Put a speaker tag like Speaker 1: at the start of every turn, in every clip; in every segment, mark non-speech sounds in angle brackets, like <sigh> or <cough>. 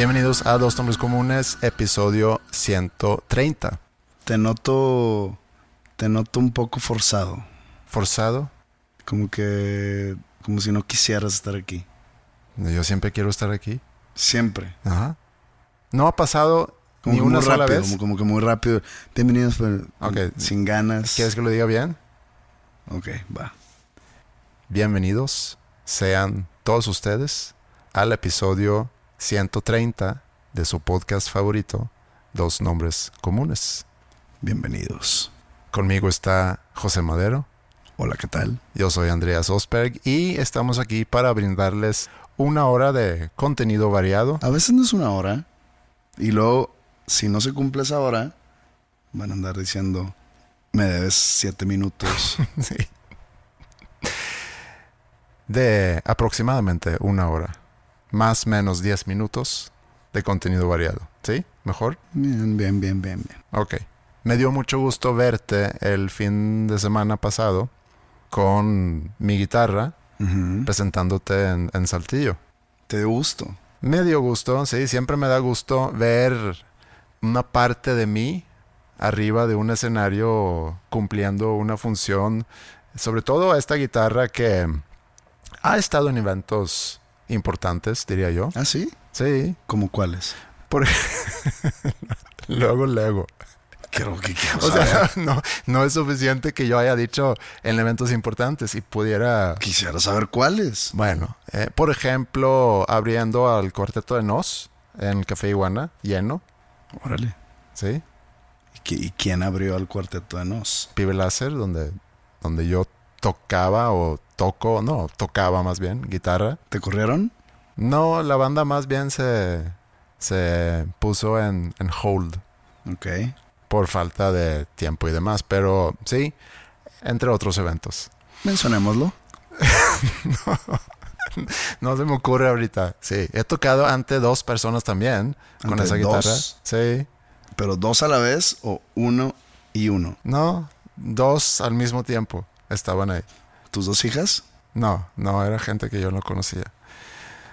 Speaker 1: Bienvenidos a Dos Nombres Comunes, episodio 130.
Speaker 2: Te noto. Te noto un poco forzado.
Speaker 1: ¿Forzado?
Speaker 2: Como que. Como si no quisieras estar aquí.
Speaker 1: Yo siempre quiero estar aquí.
Speaker 2: Siempre.
Speaker 1: Ajá. No ha pasado
Speaker 2: Como
Speaker 1: ni una sola
Speaker 2: rápido,
Speaker 1: vez.
Speaker 2: Como, como que muy rápido. Bienvenidos, pero
Speaker 1: Ok.
Speaker 2: sin ganas.
Speaker 1: ¿Quieres que lo diga bien?
Speaker 2: Ok, va.
Speaker 1: Bienvenidos sean todos ustedes al episodio 130 de su podcast favorito, Dos Nombres Comunes.
Speaker 2: Bienvenidos.
Speaker 1: Conmigo está José Madero,
Speaker 2: Hola, ¿qué tal?
Speaker 1: yo soy Andreas Osberg y estamos aquí para brindarles una hora de contenido variado.
Speaker 2: A veces no es una hora. Y luego, si no se cumple esa hora, van a andar diciendo. Me debes siete minutos. <laughs>
Speaker 1: Sí. De aproximadamente una hora. Más menos 10 minutos de contenido variado. ¿Sí? ¿Mejor?
Speaker 2: bien, bien, bien, bien, bien.
Speaker 1: Ok. Me dio mucho gusto verte el fin de semana pasado con mi guitarra presentándote en, en Saltillo.
Speaker 2: Te dio gusto.
Speaker 1: Me dio gusto, sí, siempre me da gusto ver una parte de mí arriba de un escenario cumpliendo una función, sobre todo esta guitarra que ha estado en eventos importantes, diría yo.
Speaker 2: ¿Ah, sí?
Speaker 1: Sí,
Speaker 2: ¿Como cuáles?
Speaker 1: por <laughs> luego, luego.
Speaker 2: Quiero que quiero
Speaker 1: O sea, <laughs> no, no es suficiente que yo haya dicho en eventos importantes y pudiera...
Speaker 2: Quisiera saber cuáles.
Speaker 1: Bueno, eh, por ejemplo, abriendo al cuarteto de Nos en el Café Iguana, lleno,
Speaker 2: Órale.
Speaker 1: ¿sí?
Speaker 2: ¿Y, qui- y quién abrió al cuarteto de Nos?
Speaker 1: Pibe Láser, donde, donde yo tocaba o toco, no, tocaba más bien guitarra.
Speaker 2: ¿Te corrieron?
Speaker 1: No, la banda más bien se, se puso en, en hold
Speaker 2: Ok.
Speaker 1: por falta de tiempo y demás, pero sí, entre otros eventos.
Speaker 2: Mencionémoslo. <laughs>
Speaker 1: No se me ocurre ahorita. Sí, he tocado ante dos personas también con
Speaker 2: ¿Ante
Speaker 1: esa guitarra.
Speaker 2: dos?
Speaker 1: Sí,
Speaker 2: ¿Pero dos a la vez o uno y uno?
Speaker 1: no, dos al mismo tiempo estaban ahí.
Speaker 2: ¿Tus dos hijas?
Speaker 1: No, no, era gente que yo no conocía.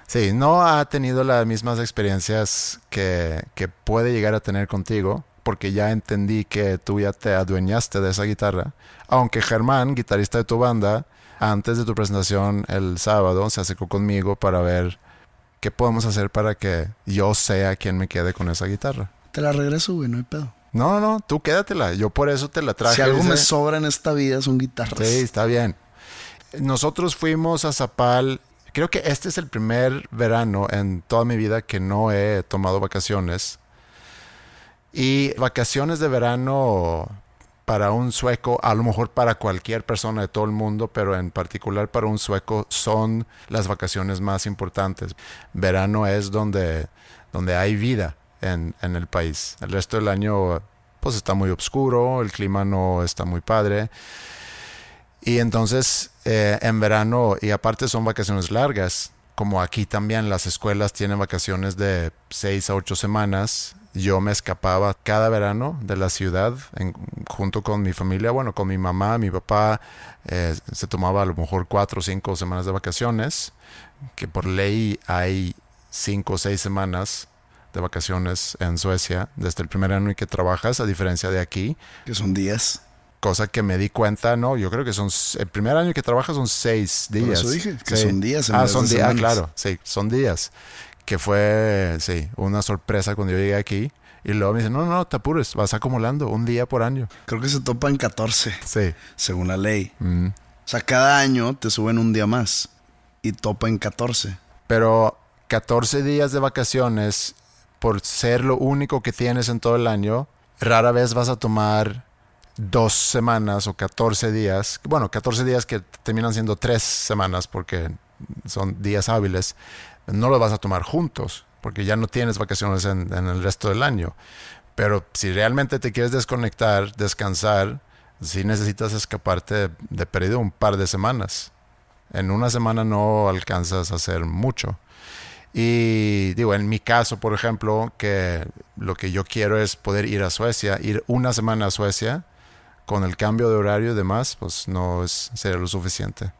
Speaker 1: Sí, no ha tenido las mismas experiencias que, que puede llegar a tener contigo, porque ya entendí que tú ya te adueñaste de esa guitarra. Aunque Germán, guitarrista de tu banda, antes de tu presentación el sábado, se acercó conmigo para ver qué podemos hacer para que yo sea quien me quede con esa guitarra.
Speaker 2: Te la regreso, güey, no hay pedo.
Speaker 1: No, no, tú quédatela. Yo por eso te la traje.
Speaker 2: si algo me
Speaker 1: dice.
Speaker 2: sobra en esta vida son guitarras.
Speaker 1: Sí, está bien. Nosotros fuimos a Zapal. Creo que este es el primer verano en toda mi vida que no he tomado vacaciones. Y vacaciones de verano para un sueco, a lo mejor para cualquier persona de todo el mundo, pero en particular para un sueco son las vacaciones más importantes. Verano es donde, donde hay vida en, en el país. El resto del año pues está muy oscuro, el clima no está muy padre. Y entonces eh, en verano, y aparte son vacaciones largas, como aquí también las escuelas tienen vacaciones de 6 a 8 semanas, yo me escapaba cada verano de la ciudad en- junto con mi familia, bueno, con mi mamá, mi papá, eh, se tomaba a lo mejor cuatro o cinco semanas de vacaciones, que por ley hay cinco o seis semanas de vacaciones en Suecia desde el primer año en que trabajas, a diferencia de aquí,
Speaker 2: Que son días.
Speaker 1: Cosa que me di cuenta, no, yo creo que son, el primer año que trabajas son seis
Speaker 2: Por
Speaker 1: días.
Speaker 2: eso dije que
Speaker 1: Sí.
Speaker 2: son días en
Speaker 1: Ah, son días,
Speaker 2: semanas.
Speaker 1: claro, sí, son días. Que fue, sí, una sorpresa cuando yo llegué aquí. Y luego me dicen, no, no, te apures, vas acumulando un día por año.
Speaker 2: Creo que se topan 14,
Speaker 1: Sí.
Speaker 2: según la ley.
Speaker 1: Mm.
Speaker 2: O sea, cada año te suben un día más y topan 14.
Speaker 1: Pero 14 días de vacaciones, por ser lo único que tienes en todo el año, rara vez vas a tomar dos semanas o 14 días. Bueno, 14 días que terminan siendo tres semanas porque son días hábiles. No los vas a tomar juntos porque ya no tienes vacaciones en, el resto del año. Pero si realmente te quieres desconectar, descansar, sí necesitas escaparte de, perdido un par de semanas. En una semana no alcanzas a hacer mucho. Y digo, en mi caso, por ejemplo, que lo que yo quiero es poder ir a Suecia, ir una semana a Suecia, con el cambio de horario y demás, pues no es, sería lo suficiente.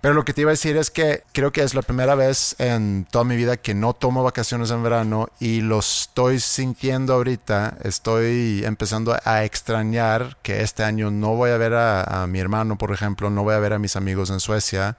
Speaker 1: Pero lo que te iba a decir es que creo que es la primera vez en toda mi vida que no tomo vacaciones en verano y lo estoy sintiendo ahorita. Estoy empezando a extrañar que este año no voy a ver a, a mi hermano, por ejemplo, no voy a ver a mis amigos en Suecia.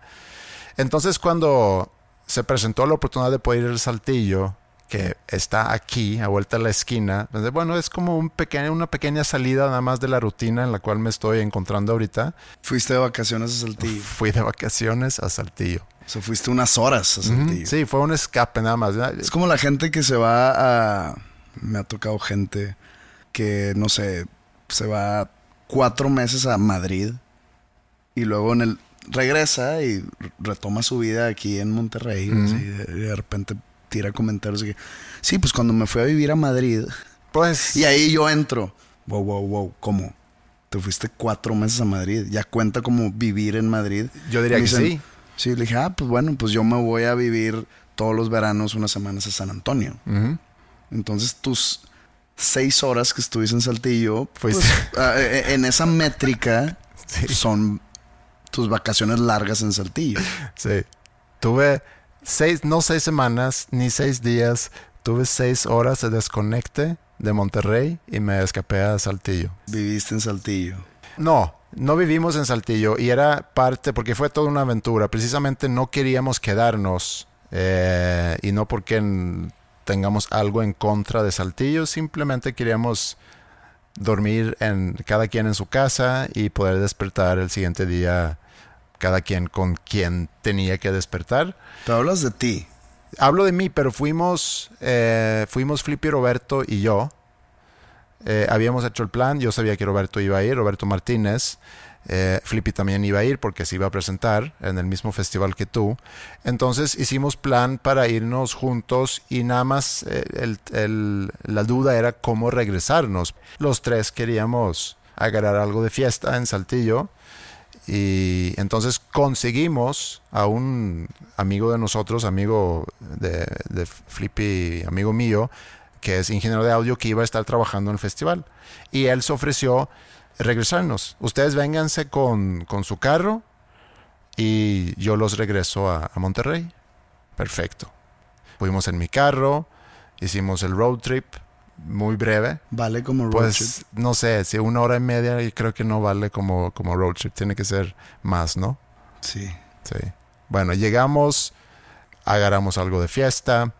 Speaker 1: Entonces cuando se presentó la oportunidad de poder ir al Saltillo, que está aquí, a vuelta a la esquina, bueno, es como un pequeño, una pequeña salida nada más de la rutina en la cual me estoy encontrando ahorita.
Speaker 2: Fuiste de vacaciones a Saltillo.
Speaker 1: Fui de vacaciones a Saltillo.
Speaker 2: O sea, fuiste unas horas a Saltillo.
Speaker 1: Sí, fue un escape nada más.
Speaker 2: Es como la gente que se va a... Me ha tocado gente que, no sé, se va cuatro meses a Madrid y luego en el... Regresa y retoma su vida aquí en Monterrey. Así, de, de repente tira comentarios de que... Sí, pues cuando me fui a vivir a Madrid...
Speaker 1: Pues
Speaker 2: Y ahí yo entro. Wow, wow, wow. ¿Cómo? Te fuiste cuatro meses a Madrid. Ya cuenta como vivir en Madrid.
Speaker 1: yo diría
Speaker 2: Me
Speaker 1: que
Speaker 2: dicen,
Speaker 1: sí.
Speaker 2: Sí, le dije, ah, pues bueno, pues yo me voy a vivir todos los veranos unas semanas a San Antonio. Entonces tus seis horas que estuviste en Saltillo, pues, <laughs> ah, eh, en esa métrica <laughs>
Speaker 1: Sí.
Speaker 2: son tus vacaciones largas en Saltillo.
Speaker 1: Sí. Tuve seis, no seis semanas, ni seis días. Tuve seis horas de desconecte de Monterrey y me escapé a Saltillo.
Speaker 2: Viviste en Saltillo.
Speaker 1: No, no vivimos en Saltillo y era parte, porque fue toda una aventura. Precisamente no queríamos quedarnos eh, y no porque en- tengamos algo en contra de Saltillo, simplemente queríamos dormir en cada quien en su casa y poder despertar el siguiente día cada quien con quien tenía que despertar.
Speaker 2: Te hablas de ti.
Speaker 1: Hablo de mí, pero fuimos, eh, fuimos Flippy, Roberto y yo. Eh, habíamos hecho el plan, yo sabía que Roberto iba a ir, Roberto Martínez. Eh, Flippy también iba a ir porque se iba a presentar en el mismo festival que tú. Entonces hicimos plan para irnos juntos y nada más eh, el- el- la duda era cómo regresarnos. Los tres queríamos agarrar algo de fiesta en Saltillo. Y entonces conseguimos a un amigo de nosotros, amigo de, de Flippy, amigo mío, que es ingeniero de audio, que iba a estar trabajando en el festival. Y él se ofreció regresarnos. Ustedes vénganse con, con su carro y yo los regreso a, a Monterrey. Perfecto. Fuimos en mi carro, hicimos el road trip, muy breve.
Speaker 2: Vale como road
Speaker 1: Pues
Speaker 2: trip.
Speaker 1: no sé, si una hora y media creo que no vale como, como road trip, tiene que ser más, ¿no?
Speaker 2: Sí.
Speaker 1: Sí. Bueno, llegamos, agarramos algo de fiesta.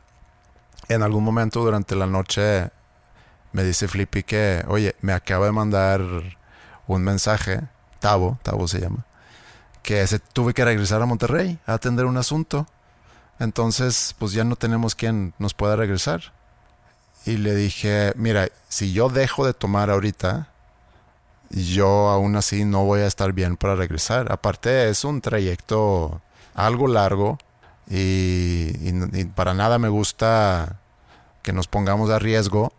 Speaker 1: En algún momento durante la noche me dice Flippy que, oye, me acaba de mandar un mensaje, Tavo, Tavo se llama, que se tuve que regresar a Monterrey a atender un asunto. Entonces, pues ya no tenemos quien nos pueda regresar. Y le dije, mira, si yo dejo de tomar ahorita, yo aún así no voy a estar bien para regresar. Aparte es un trayecto algo largo y, para nada me gusta que nos pongamos a riesgo.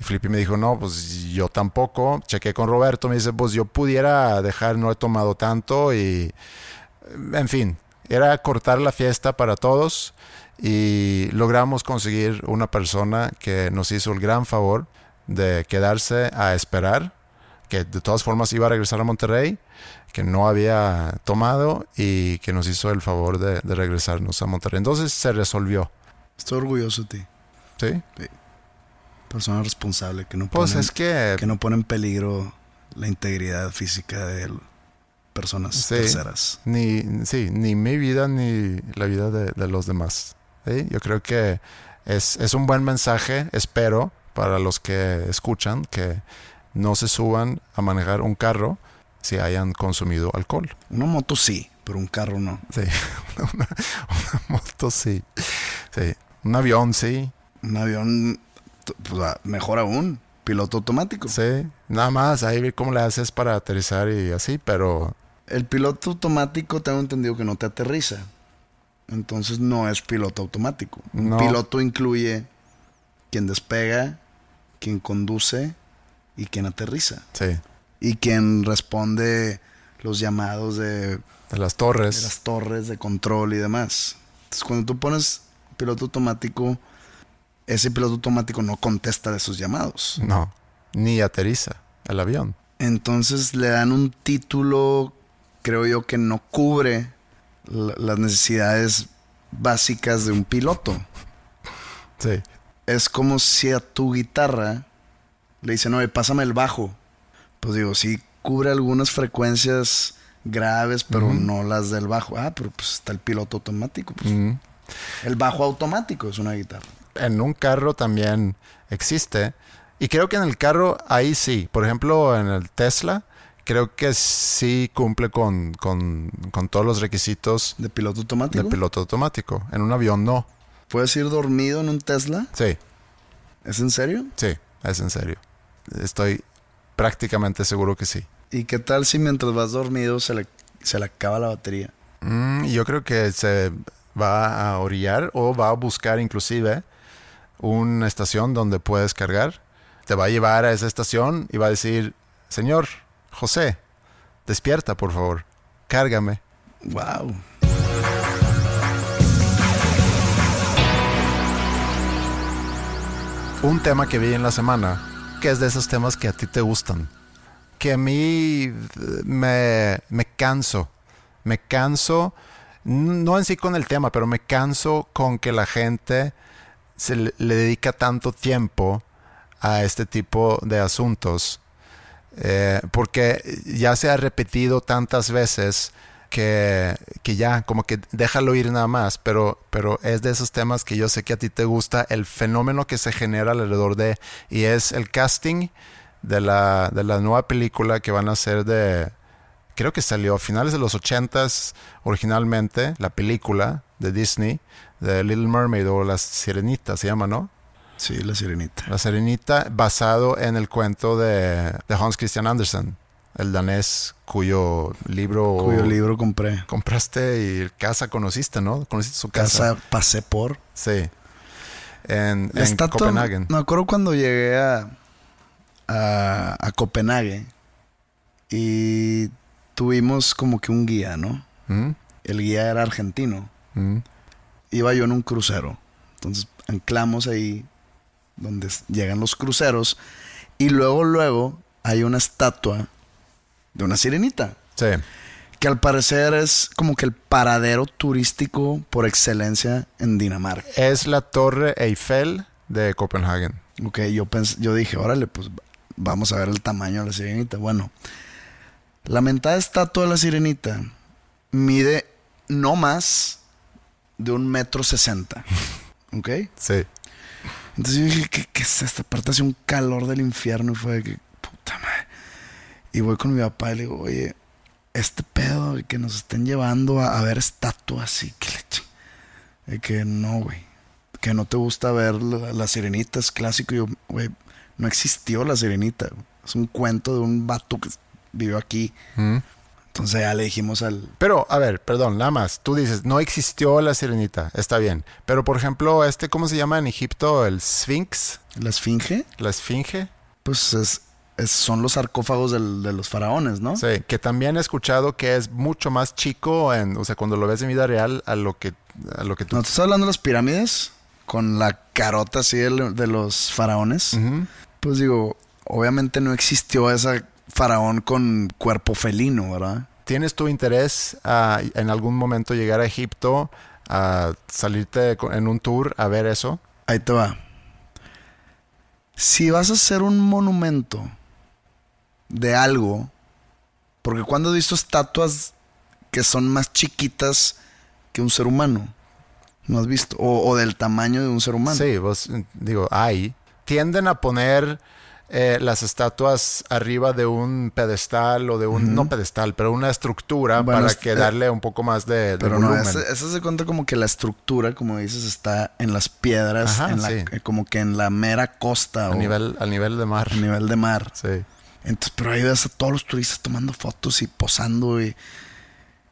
Speaker 1: Y Flippy me dijo, no, pues yo tampoco. Chequé con Roberto, me dice, pues yo pudiera dejar, no he tomado tanto y, en fin, era cortar la fiesta para todos y logramos conseguir una persona que nos hizo el gran favor de quedarse a esperar, que de todas formas iba a regresar a Monterrey, que no había tomado y que nos hizo el favor de, de regresarnos a Monterrey. Entonces se resolvió.
Speaker 2: Estoy orgulloso de ti.
Speaker 1: ¿Sí?
Speaker 2: Persona responsable que no
Speaker 1: Pues
Speaker 2: pone,
Speaker 1: es que...
Speaker 2: que no pone en peligro la integridad física de l- personas
Speaker 1: Sí.
Speaker 2: terceras.
Speaker 1: Ni, sí, ni mi vida ni la vida de, de los demás. ¿Sí? Yo creo que es, es un buen mensaje, espero, para los que escuchan, que no se suban a manejar un carro si hayan consumido alcohol.
Speaker 2: Una moto sí, pero un carro no.
Speaker 1: Sí, <laughs> una, una moto sí. sí. Un avión sí.
Speaker 2: Un avión, pues, ah, mejor aún, piloto automático.
Speaker 1: Sí. Nada más, ahí ver cómo le haces para aterrizar y así, pero
Speaker 2: El piloto automático tengo entendido que no te aterriza. Entonces no es piloto automático. Un piloto incluye quien despega, quien conduce y quien aterriza.
Speaker 1: sí.
Speaker 2: Y quien responde los llamados de,
Speaker 1: De las
Speaker 2: de
Speaker 1: torres.
Speaker 2: las torres de control y demás. Entonces cuando tú pones piloto automático, ese piloto automático no contesta de sus llamados.
Speaker 1: No, ni aterriza el avión.
Speaker 2: Entonces le dan un título, creo yo, que no cubre las necesidades básicas de un piloto.
Speaker 1: Sí.
Speaker 2: Es como si a tu guitarra le dicen, oye, pásame el bajo. Pues digo, sí cubre algunas frecuencias graves, pero no las del bajo. Ah, pero pues está el piloto automático. pues. El bajo automático es una guitarra.
Speaker 1: en un carro también existe. Y creo que en el carro ahí sí. Por ejemplo, en el Tesla, creo que sí cumple con, con- con todos los requisitos
Speaker 2: ¿De piloto automático?
Speaker 1: de piloto automático. En un avión no.
Speaker 2: ¿Puedes ir dormido en un Tesla?
Speaker 1: Sí,
Speaker 2: ¿Es en serio?
Speaker 1: sí, es en serio. Estoy prácticamente seguro que sí.
Speaker 2: ¿Y qué tal si mientras vas dormido se le, se le acaba la batería?
Speaker 1: Mm, yo creo que se va a orillar o va a buscar inclusive una estación donde puedes cargar. Te va a llevar a esa estación y va a decir, señor José, despierta por favor, cárgame.
Speaker 2: ¡Wow!
Speaker 1: Un tema que vi en la semana, que es de esos temas que a ti te gustan, que a mí eh, me, me canso, me canso, no en sí con el tema, pero me canso con que la gente se le, le dedica tanto tiempo a este tipo de asuntos, eh, porque ya se ha repetido tantas veces que, que ya, como que déjalo ir nada más, pero, pero es de esos temas que yo sé que a ti te gusta, el fenómeno que se genera alrededor de, y es el casting de la, de la nueva película que van a hacer de, creo que salió a finales de los ochentas originalmente, la película de Disney, de Little Mermaid o La Sirenita se llama, ¿no?
Speaker 2: Sí, la sirenita.
Speaker 1: La Sirenita, basado en el cuento de, de Hans Christian Andersen, el danés cuyo libro
Speaker 2: Cuyo libro compré.
Speaker 1: compraste y casa conociste, ¿no? Conociste su casa.
Speaker 2: Casa pasé por.
Speaker 1: Sí. En, en Copenhague.
Speaker 2: Me acuerdo cuando llegué a, a, a Copenhague y tuvimos como que un guía, ¿no?
Speaker 1: ¿Mm?
Speaker 2: El guía era argentino.
Speaker 1: ¿Mm?
Speaker 2: Iba yo en un crucero. Entonces anclamos ahí donde llegan los cruceros y luego, luego hay una estatua de una sirenita.
Speaker 1: Sí.
Speaker 2: Que al parecer es como que el paradero turístico por excelencia en Dinamarca.
Speaker 1: Es la Torre Eiffel de Copenhague.
Speaker 2: Ok, yo, pens- yo dije, órale, pues vamos a ver el tamaño de la sirenita. Bueno, la mentada estatua de la sirenita mide no más de un metro sesenta. <laughs> ¿Ok?
Speaker 1: Sí.
Speaker 2: Entonces yo dije, ¿qué, qué es esta? Aparte hace un calor del infierno y fue de que, puta madre. Y voy con mi papá y le digo, oye, este pedo que nos estén llevando a, a ver estatuas y que le chi- de que no, güey. Que no te gusta ver la, la sirenita, es clásico. Y yo, güey, no existió la sirenita. Es un cuento de un vato que vivió aquí.
Speaker 1: ¿Mm?
Speaker 2: Entonces ya le dijimos al...
Speaker 1: Pero, a ver, perdón, nada más. Tú dices, no existió la sirenita. Está bien. Pero, por ejemplo, este, ¿cómo se llama en Egipto? El Sphinx.
Speaker 2: La esfinge,
Speaker 1: La Esfinge.
Speaker 2: pues es es- son los sarcófagos del- de los faraones, ¿no?
Speaker 1: Sí, que también he escuchado que es mucho más chico, en, o sea, cuando lo ves en vida real, a lo que, a lo que tú...
Speaker 2: ¿No estás hablando de las pirámides? Con la carota así de, de los faraones. Pues digo, obviamente no existió ese faraón con cuerpo felino, ¿verdad?
Speaker 1: ¿Tienes tu interés a en algún momento llegar a Egipto, a salirte en un tour a ver eso?
Speaker 2: Ahí te va. Si vas a hacer un monumento de algo, porque cuando he visto estatuas que son más chiquitas que un ser humano, ¿no has visto? O, o del tamaño de un ser humano.
Speaker 1: Sí, vos, digo, hay. Tienden a poner eh, las estatuas arriba de un pedestal o de un, no pedestal, pero una estructura
Speaker 2: Bueno,
Speaker 1: para que
Speaker 2: eh,
Speaker 1: darle un poco más de, de
Speaker 2: Pero no,
Speaker 1: volumen.
Speaker 2: esa, esa se cuenta como que la estructura, como dices, está en las piedras,
Speaker 1: Ajá,
Speaker 2: en la-
Speaker 1: sí.
Speaker 2: eh, como que en la mera costa
Speaker 1: a,
Speaker 2: o
Speaker 1: nivel, a nivel de mar.
Speaker 2: a nivel de mar.
Speaker 1: Sí.
Speaker 2: Entonces, pero ahí ves a todos los turistas tomando fotos y posando y,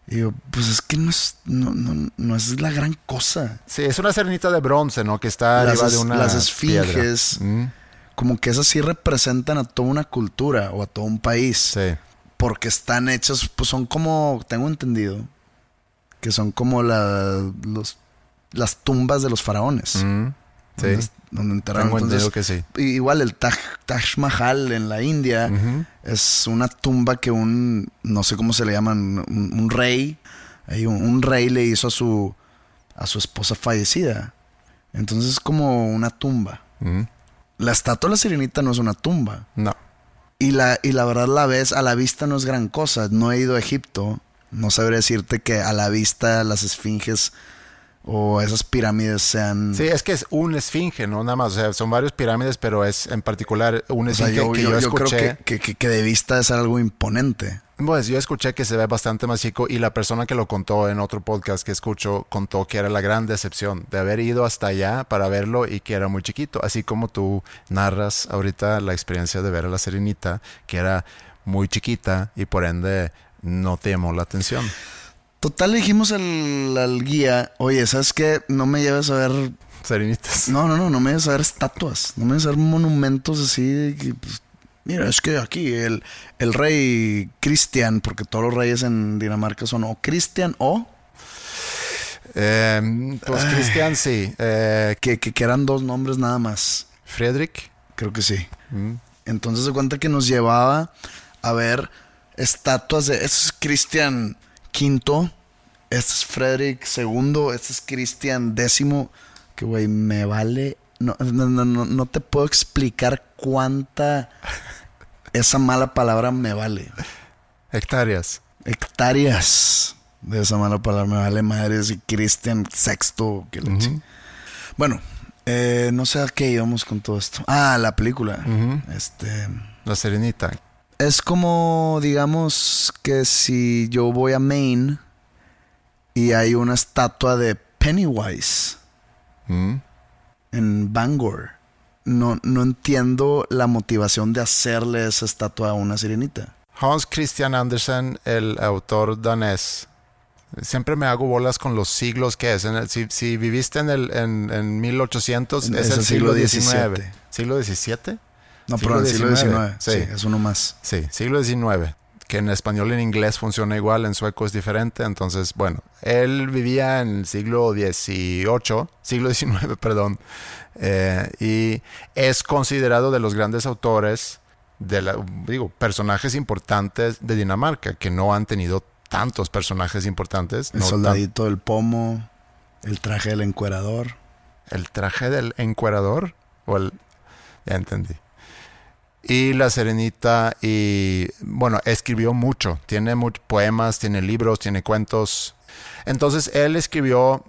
Speaker 2: y yo, pues es que no es, no, no, no es la gran cosa.
Speaker 1: Sí, es una serenita de bronce, ¿no? Que está
Speaker 2: Las
Speaker 1: arriba de una
Speaker 2: las esfinges.
Speaker 1: piedra. Mm,
Speaker 2: Como que esas sí representan a toda una cultura o a todo un país.
Speaker 1: sí.
Speaker 2: Porque están hechos, pues son como, tengo entendido, que son como la, los, las tumbas de los faraones.
Speaker 1: Mm, sí.
Speaker 2: Donde, donde enterraron.
Speaker 1: Tengo
Speaker 2: Entonces,
Speaker 1: entendido que sí.
Speaker 2: Igual el Taj, Taj Mahal en la India es una tumba que un, no sé cómo se le llaman, un, un rey, un, un rey le hizo a su, a su esposa fallecida. Entonces es como una tumba.
Speaker 1: Mm,
Speaker 2: La estatua de la sirenita no es una tumba.
Speaker 1: No.
Speaker 2: Y la, y la verdad la ves, a la vista no es gran cosa. No he ido a Egipto. No sabría decirte que a la vista las esfinges o esas pirámides sean...
Speaker 1: Sí, es que es un esfinge, ¿no? Nada más. O sea, son varios pirámides, pero es en particular un
Speaker 2: o sea,
Speaker 1: esfinge
Speaker 2: yo,
Speaker 1: que
Speaker 2: yo- creo que- que- que de vista es algo imponente.
Speaker 1: Pues yo escuché que se ve bastante más chico y la persona que lo contó en otro podcast que escucho contó que era la gran decepción de haber ido hasta allá para verlo y que era muy chiquito. Así como tú narras ahorita la experiencia de ver a la Serenita, que era muy chiquita y por ende no te llamó la atención.
Speaker 2: Total, le dijimos al, al guía, oye, ¿sabes qué? No me lleves a ver...
Speaker 1: Serenitas.
Speaker 2: No, no, no, no me lleves a ver estatuas. No me lleves a ver monumentos así que, pues, mira, es que aquí el, el rey Cristian, porque todos los reyes en Dinamarca son o Cristian o...
Speaker 1: Eh, pues Cristian, sí. Eh,
Speaker 2: Que, que, que eran dos nombres nada más.
Speaker 1: Friedrich.
Speaker 2: Creo que sí.
Speaker 1: Mm.
Speaker 2: Entonces se cuenta que nos llevaba a ver estatuas de... Este es Cristian V, este es Frederick II, este es Cristian X. Que, güey, me vale... No, no, no, no te puedo explicar cuánta... Esa mala palabra me vale.
Speaker 1: Hectáreas.
Speaker 2: Hectáreas de esa mala palabra. Me vale madres y Cristian. Que chi- Bueno, eh, no sé a qué íbamos con todo esto. Ah, la película. Este...
Speaker 1: La Serenita.
Speaker 2: Es como, digamos, que si yo voy a Maine y hay una estatua de Pennywise
Speaker 1: Mm.
Speaker 2: en Bangor. No, no entiendo la motivación de hacerle esa estatua a una sirenita.
Speaker 1: Hans Christian Andersen, el autor danés. Siempre me hago bolas con los siglos que es. En el- si, si viviste en, el, en, en 1800,
Speaker 2: En-
Speaker 1: es, el siglo XIX. ¿Siglo XVII?
Speaker 2: No, pero el siglo
Speaker 1: XIX,
Speaker 2: XIX. Sí.
Speaker 1: sí.
Speaker 2: es uno más.
Speaker 1: Sí, siglo XIX. Que en español y en inglés funciona igual, en sueco es diferente. Entonces, bueno, él vivía en el siglo XVIII, siglo XIX, <laughs> perdón. eh, y es considerado de los grandes autores, de la, digo, personajes importantes de Dinamarca, que no han tenido tantos personajes importantes.
Speaker 2: El
Speaker 1: no
Speaker 2: soldadito del pomo, el traje del encuerador.
Speaker 1: el traje del encuerador o el ya entendí y la serenita y bueno escribió mucho. Tiene muchos poemas tiene libros tiene cuentos. Entonces él escribió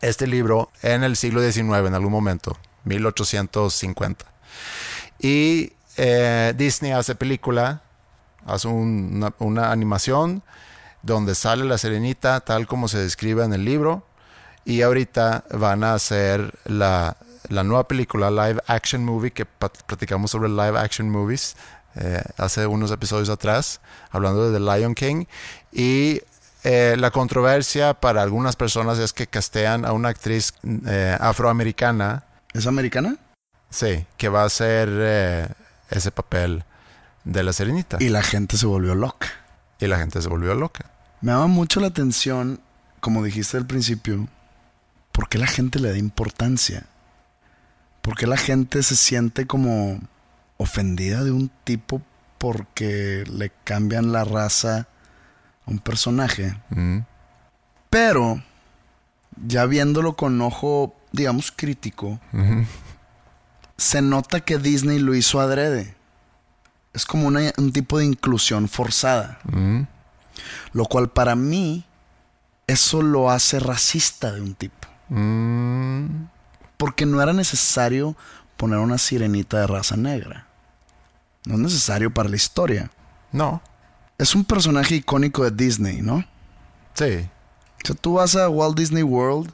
Speaker 1: este libro en el siglo XIX en algún momento 1850 y eh, Disney hace película hace un- una, una animación donde sale la serenita tal como se describe en el libro y ahorita van a hacer la, la nueva película, live action movie, que platicamos sobre live action movies eh, hace unos episodios atrás, hablando de The Lion King. Y eh, la controversia para algunas personas es que castean a una actriz eh, afroamericana,
Speaker 2: ¿Es americana?
Speaker 1: sí, que va a hacer ese papel de la Serenita.
Speaker 2: Y la gente se volvió loca.
Speaker 1: Y la gente se volvió loca.
Speaker 2: Me llama mucho la atención, como dijiste al principio, ¿por qué la gente le da importancia? ¿Por qué la gente se siente como ofendida de un tipo porque le cambian la raza a un personaje?
Speaker 1: Mm.
Speaker 2: Pero, ya viéndolo con ojo, digamos, crítico, se nota que Disney lo hizo adrede. Es como una- un tipo de inclusión forzada.
Speaker 1: Mm.
Speaker 2: Lo cual para mí, eso lo hace racista de un tipo.
Speaker 1: Mm.
Speaker 2: Porque no era necesario poner una sirenita de raza negra. No es necesario para la historia.
Speaker 1: No.
Speaker 2: Es un personaje icónico de Disney, ¿no?
Speaker 1: Sí.
Speaker 2: O sea, tú vas a Walt Disney World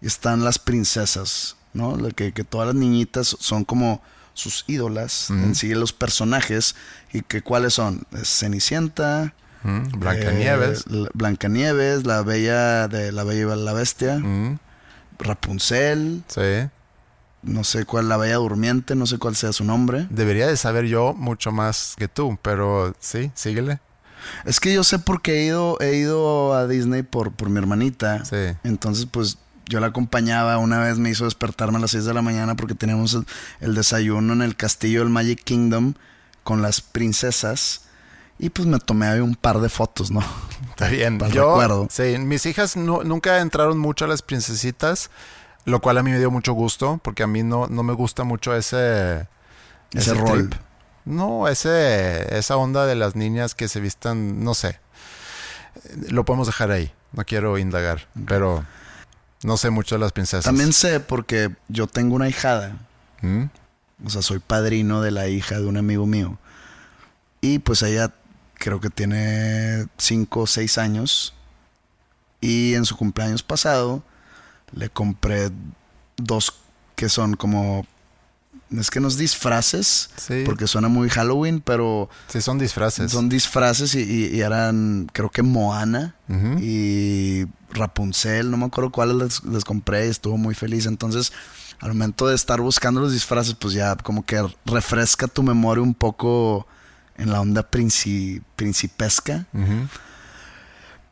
Speaker 2: y están las princesas, ¿no? Lo Que, que todas las niñitas son como sus ídolas, en sí los personajes. ¿Y que cuáles son? Cenicienta,
Speaker 1: Mm. Blancanieves.
Speaker 2: eh, la- Blancanieves, la bella de la bella y la bestia,
Speaker 1: Mm.
Speaker 2: Rapunzel,
Speaker 1: Sí.
Speaker 2: no sé cuál, la bella durmiente, no sé cuál sea su nombre.
Speaker 1: Debería de saber yo mucho más que tú, pero sí, síguele.
Speaker 2: Es que yo sé porque he ido, he ido a Disney por, por mi hermanita.
Speaker 1: Sí.
Speaker 2: Entonces, pues yo la acompañaba. Una vez me hizo despertarme a las 6 de la mañana porque teníamos el, el desayuno en el castillo del Magic Kingdom con las princesas. Y pues me tomé ahí un par de fotos, ¿no?
Speaker 1: Está bien.
Speaker 2: Para
Speaker 1: Yo,
Speaker 2: recuerdo.
Speaker 1: sí, mis hijas nu- nunca entraron mucho a las princesitas, lo cual a mí me dio mucho gusto, porque a mí no, no me gusta mucho ese...
Speaker 2: Ese rol.
Speaker 1: trip. No, ese, esa onda de las niñas que se vistan, no sé. Lo podemos dejar ahí. No quiero indagar, pero no sé mucho de las princesas.
Speaker 2: También sé porque yo tengo una hijada.
Speaker 1: ¿Mm?
Speaker 2: O sea, soy padrino de la hija de un amigo mío. Y pues ella creo que tiene 5 o 6 años. Y en su cumpleaños pasado le compré dos que son como... Es que no es disfraces,
Speaker 1: Sí.
Speaker 2: porque suena muy Halloween, pero
Speaker 1: Sí, son disfraces.
Speaker 2: son disfraces y, y- y eran, creo que Moana y Rapunzel, no me acuerdo cuáles les, les compré y estuvo muy feliz. Entonces, al momento de estar buscando los disfraces, pues ya como que refresca tu memoria un poco en la onda princi- principesca.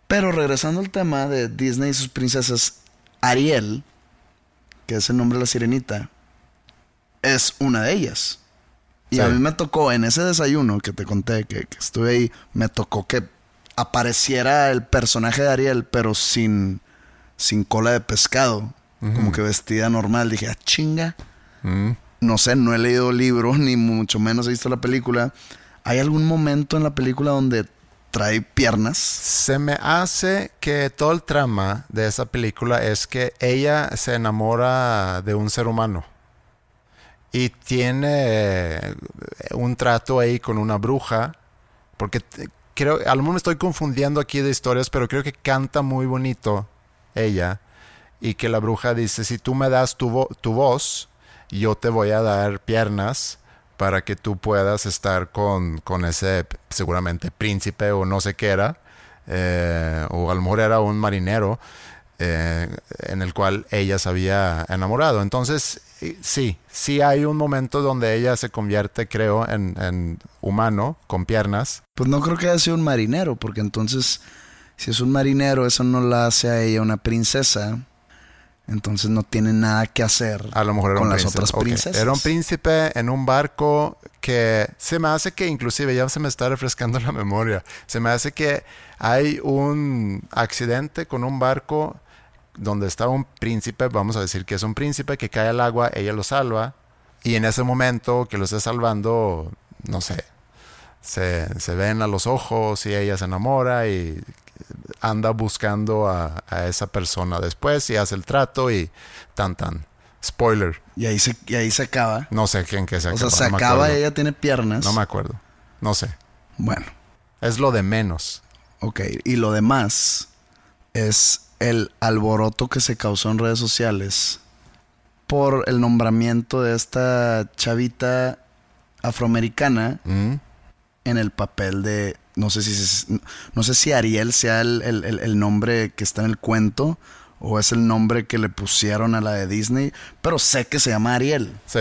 Speaker 2: Pero regresando al tema de Disney y sus princesas, Ariel, que es el nombre de la sirenita, es una de ellas. Y
Speaker 1: Sí.
Speaker 2: a mí me tocó en ese desayuno que te conté, que, que estuve ahí, me tocó que apareciera el personaje de Ariel, pero sin, sin cola de pescado, como que vestida normal. Dije, ah, chinga. No sé, no he leído el libro, ni mucho menos he visto la película. ¿Hay algún momento en la película donde trae piernas?
Speaker 1: Se me hace que todo el trama de esa película es que ella se enamora de un ser humano y tiene eh, un trato ahí con una bruja, porque creo, a lo mejor me estoy confundiendo aquí de historias, pero creo que canta muy bonito ella y que la bruja dice, si tú me das tu, tu voz, yo te voy a dar piernas para que tú puedas estar con, con ese seguramente príncipe o no sé qué era, eh, o a lo mejor era un marinero eh, en el cual ella se había enamorado. Entonces, sí, sí hay un momento donde ella se convierte, creo, en, en humano, con piernas.
Speaker 2: Pues no creo que haya sido un marinero, porque entonces, si es un marinero, eso no la hace a ella una princesa. Entonces no tiene nada que hacer
Speaker 1: A lo mejor
Speaker 2: con las
Speaker 1: príncipe.
Speaker 2: otras princesas.
Speaker 1: Era un príncipe en un barco que se me hace que inclusive ya se me está refrescando la memoria. Se me hace que hay un accidente con un barco donde está un príncipe, vamos a decir que es un príncipe que cae al agua, ella lo salva y en ese momento que lo está salvando, no sé, se, se ven a los ojos y ella se enamora y anda buscando a, a esa persona después y hace el trato y tan tan. Spoiler.
Speaker 2: Y ahí se, y ahí se acaba.
Speaker 1: No sé en qué se
Speaker 2: o
Speaker 1: acaba.
Speaker 2: sea, se
Speaker 1: no
Speaker 2: acaba, ella tiene piernas.
Speaker 1: No me acuerdo. No sé.
Speaker 2: Bueno,
Speaker 1: Es lo de menos.
Speaker 2: ok. Y lo demás es el alboroto que se causó en redes sociales por el nombramiento de esta chavita afroamericana
Speaker 1: Mm.
Speaker 2: en el papel de no sé si es- no sé si Ariel sea el, el- el- el nombre que está en el cuento o es el nombre que le pusieron a la de Disney, pero sé que se llama Ariel,
Speaker 1: Sí.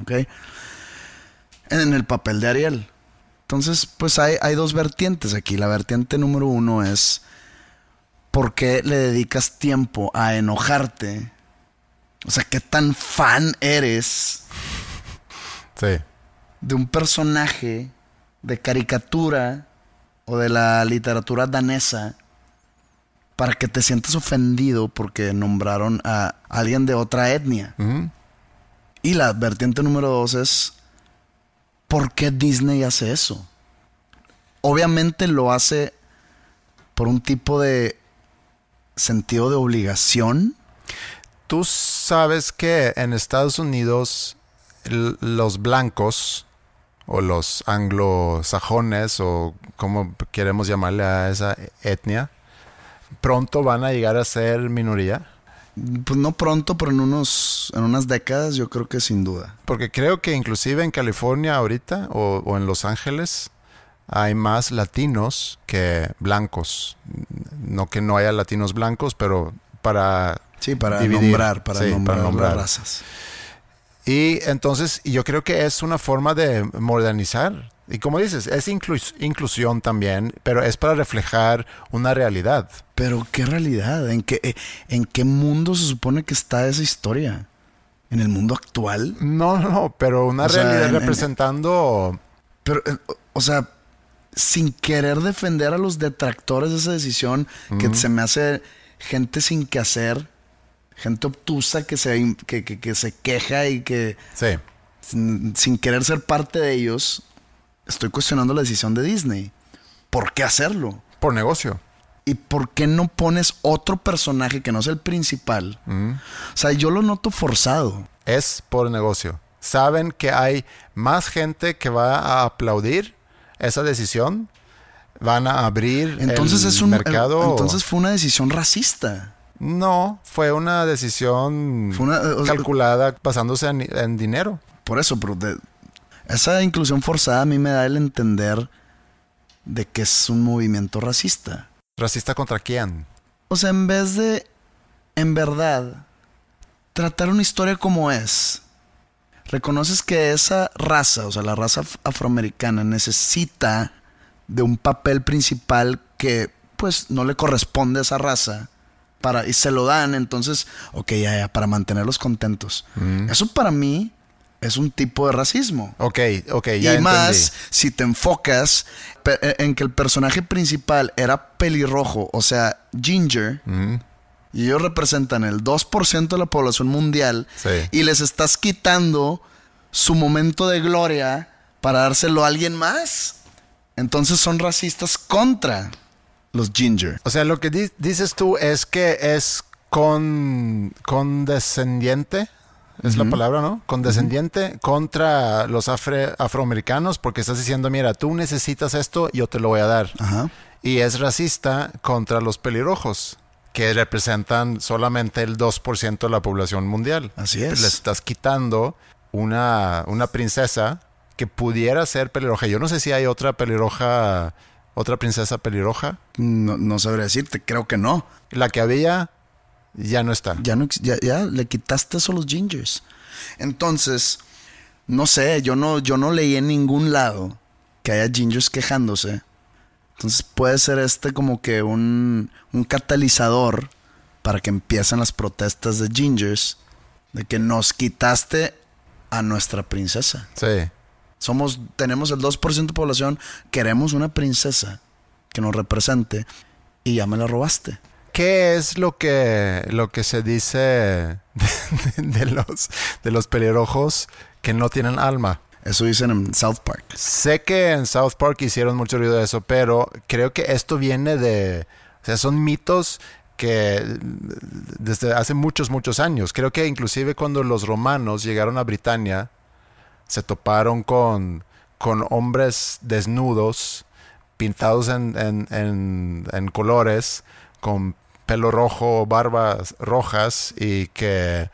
Speaker 2: ¿ok? En el papel de Ariel. Entonces, pues hay, hay dos vertientes aquí. La vertiente número uno es por qué le dedicas tiempo a enojarte. O sea, qué tan fan eres
Speaker 1: Sí.
Speaker 2: de un personaje de caricatura o de la literatura danesa para que te sientas ofendido porque nombraron a alguien de otra etnia. Y la vertiente número dos es, ¿por qué Disney hace eso? Obviamente lo hace por un tipo de sentido de obligación.
Speaker 1: Tú sabes que en Estados Unidos los blancos o los anglosajones o como queremos llamarle a esa etnia, pronto van a llegar a ser minoría.
Speaker 2: Pues no pronto, pero en, unos, en unas décadas yo creo que sin duda.
Speaker 1: Porque creo que inclusive en California ahorita o, o en Los Ángeles hay más latinos que blancos. No que no haya latinos blancos, pero para...
Speaker 2: Sí, para
Speaker 1: Dividir.
Speaker 2: nombrar, para
Speaker 1: Sí,
Speaker 2: nombrar,
Speaker 1: para nombrar.
Speaker 2: razas.
Speaker 1: Y entonces yo creo que es una forma de modernizar. Y como dices, es inclus- inclusión también, pero es para reflejar una realidad.
Speaker 2: Pero qué realidad, ¿en qué, eh, en qué mundo se supone que está esa historia? ¿En el mundo actual?
Speaker 1: No, no, pero una
Speaker 2: O
Speaker 1: realidad
Speaker 2: en- en-
Speaker 1: representando...
Speaker 2: Pero, eh, o- o sea, sin querer defender a los detractores de esa decisión, que se me hace gente sin que hacer, gente obtusa que se, que, que- que se queja y que
Speaker 1: Sí,
Speaker 2: sin, sin querer ser parte de ellos, estoy cuestionando la decisión de Disney. ¿Por qué hacerlo?
Speaker 1: por negocio.
Speaker 2: ¿Y por qué no pones otro personaje que no es el principal? O sea, yo lo noto forzado.
Speaker 1: es por negocio. Saben que hay más gente que va a aplaudir esa decisión. Van a abrir
Speaker 2: Entonces
Speaker 1: el
Speaker 2: es un
Speaker 1: mercado.
Speaker 2: entonces fue una decisión racista.
Speaker 1: No, fue una decisión
Speaker 2: Fue una- o sea-
Speaker 1: calculada basándose en, en dinero.
Speaker 2: Por eso, pero de- esa inclusión forzada a mí me da el entender de que es un movimiento racista.
Speaker 1: ¿Racista contra quién?
Speaker 2: O sea, en vez de, en verdad, tratar una historia como es, reconoces que esa raza, o sea, la raza af- afroamericana, necesita de un papel principal que, pues, no le corresponde a esa raza. Para, y se lo dan, entonces, ok, ya, ya, para mantenerlos contentos. Eso para mí es un tipo de racismo.
Speaker 1: Ok, ok, ya
Speaker 2: y
Speaker 1: entendí.
Speaker 2: más si te enfocas eh, en que el personaje principal era pelirrojo, o sea, Ginger,
Speaker 1: Mm,
Speaker 2: y ellos representan el 2% de la población mundial,
Speaker 1: Sí.
Speaker 2: y les estás quitando su momento de gloria para dárselo a alguien más. Entonces son racistas contra los Ginger.
Speaker 1: O sea, lo que di- dices tú es que es con condescendiente, es la palabra, ¿no? Condescendiente contra los afre- afroamericanos porque estás diciendo, mira, tú necesitas esto, yo te lo voy a dar.
Speaker 2: Ajá.
Speaker 1: Y es racista contra los pelirrojos, que representan solamente el 2% de la población mundial.
Speaker 2: Así es.
Speaker 1: Le estás quitando una, una princesa que pudiera ser pelirroja. Yo no sé si hay otra pelirroja, otra princesa pelirroja.
Speaker 2: No, no sabría decirte, creo que no.
Speaker 1: La que había ya no está.
Speaker 2: Ya, no, ya, ya le quitaste eso a los gingers. Entonces, no sé, yo no, yo no leí en ningún lado que haya gingers quejándose. Entonces puede ser este como que un, un catalizador para que empiecen las protestas de gingers de que nos quitaste a nuestra princesa.
Speaker 1: Sí.
Speaker 2: Somos, tenemos el 2% de población, queremos una princesa que nos represente y ya me la robaste.
Speaker 1: ¿Qué es lo que, lo que se dice de, <laughs> de los, de los pelirrojos que no tienen alma?
Speaker 2: Eso dicen en South Park.
Speaker 1: Sé que en South Park hicieron mucho ruido de eso, pero creo que esto viene de... O sea, son mitos que desde hace muchos, muchos años. Creo que inclusive cuando los romanos llegaron a Britania, se toparon con, con hombres desnudos, pintados en, en- en- colores, con pelo rojo, barbas rojas y que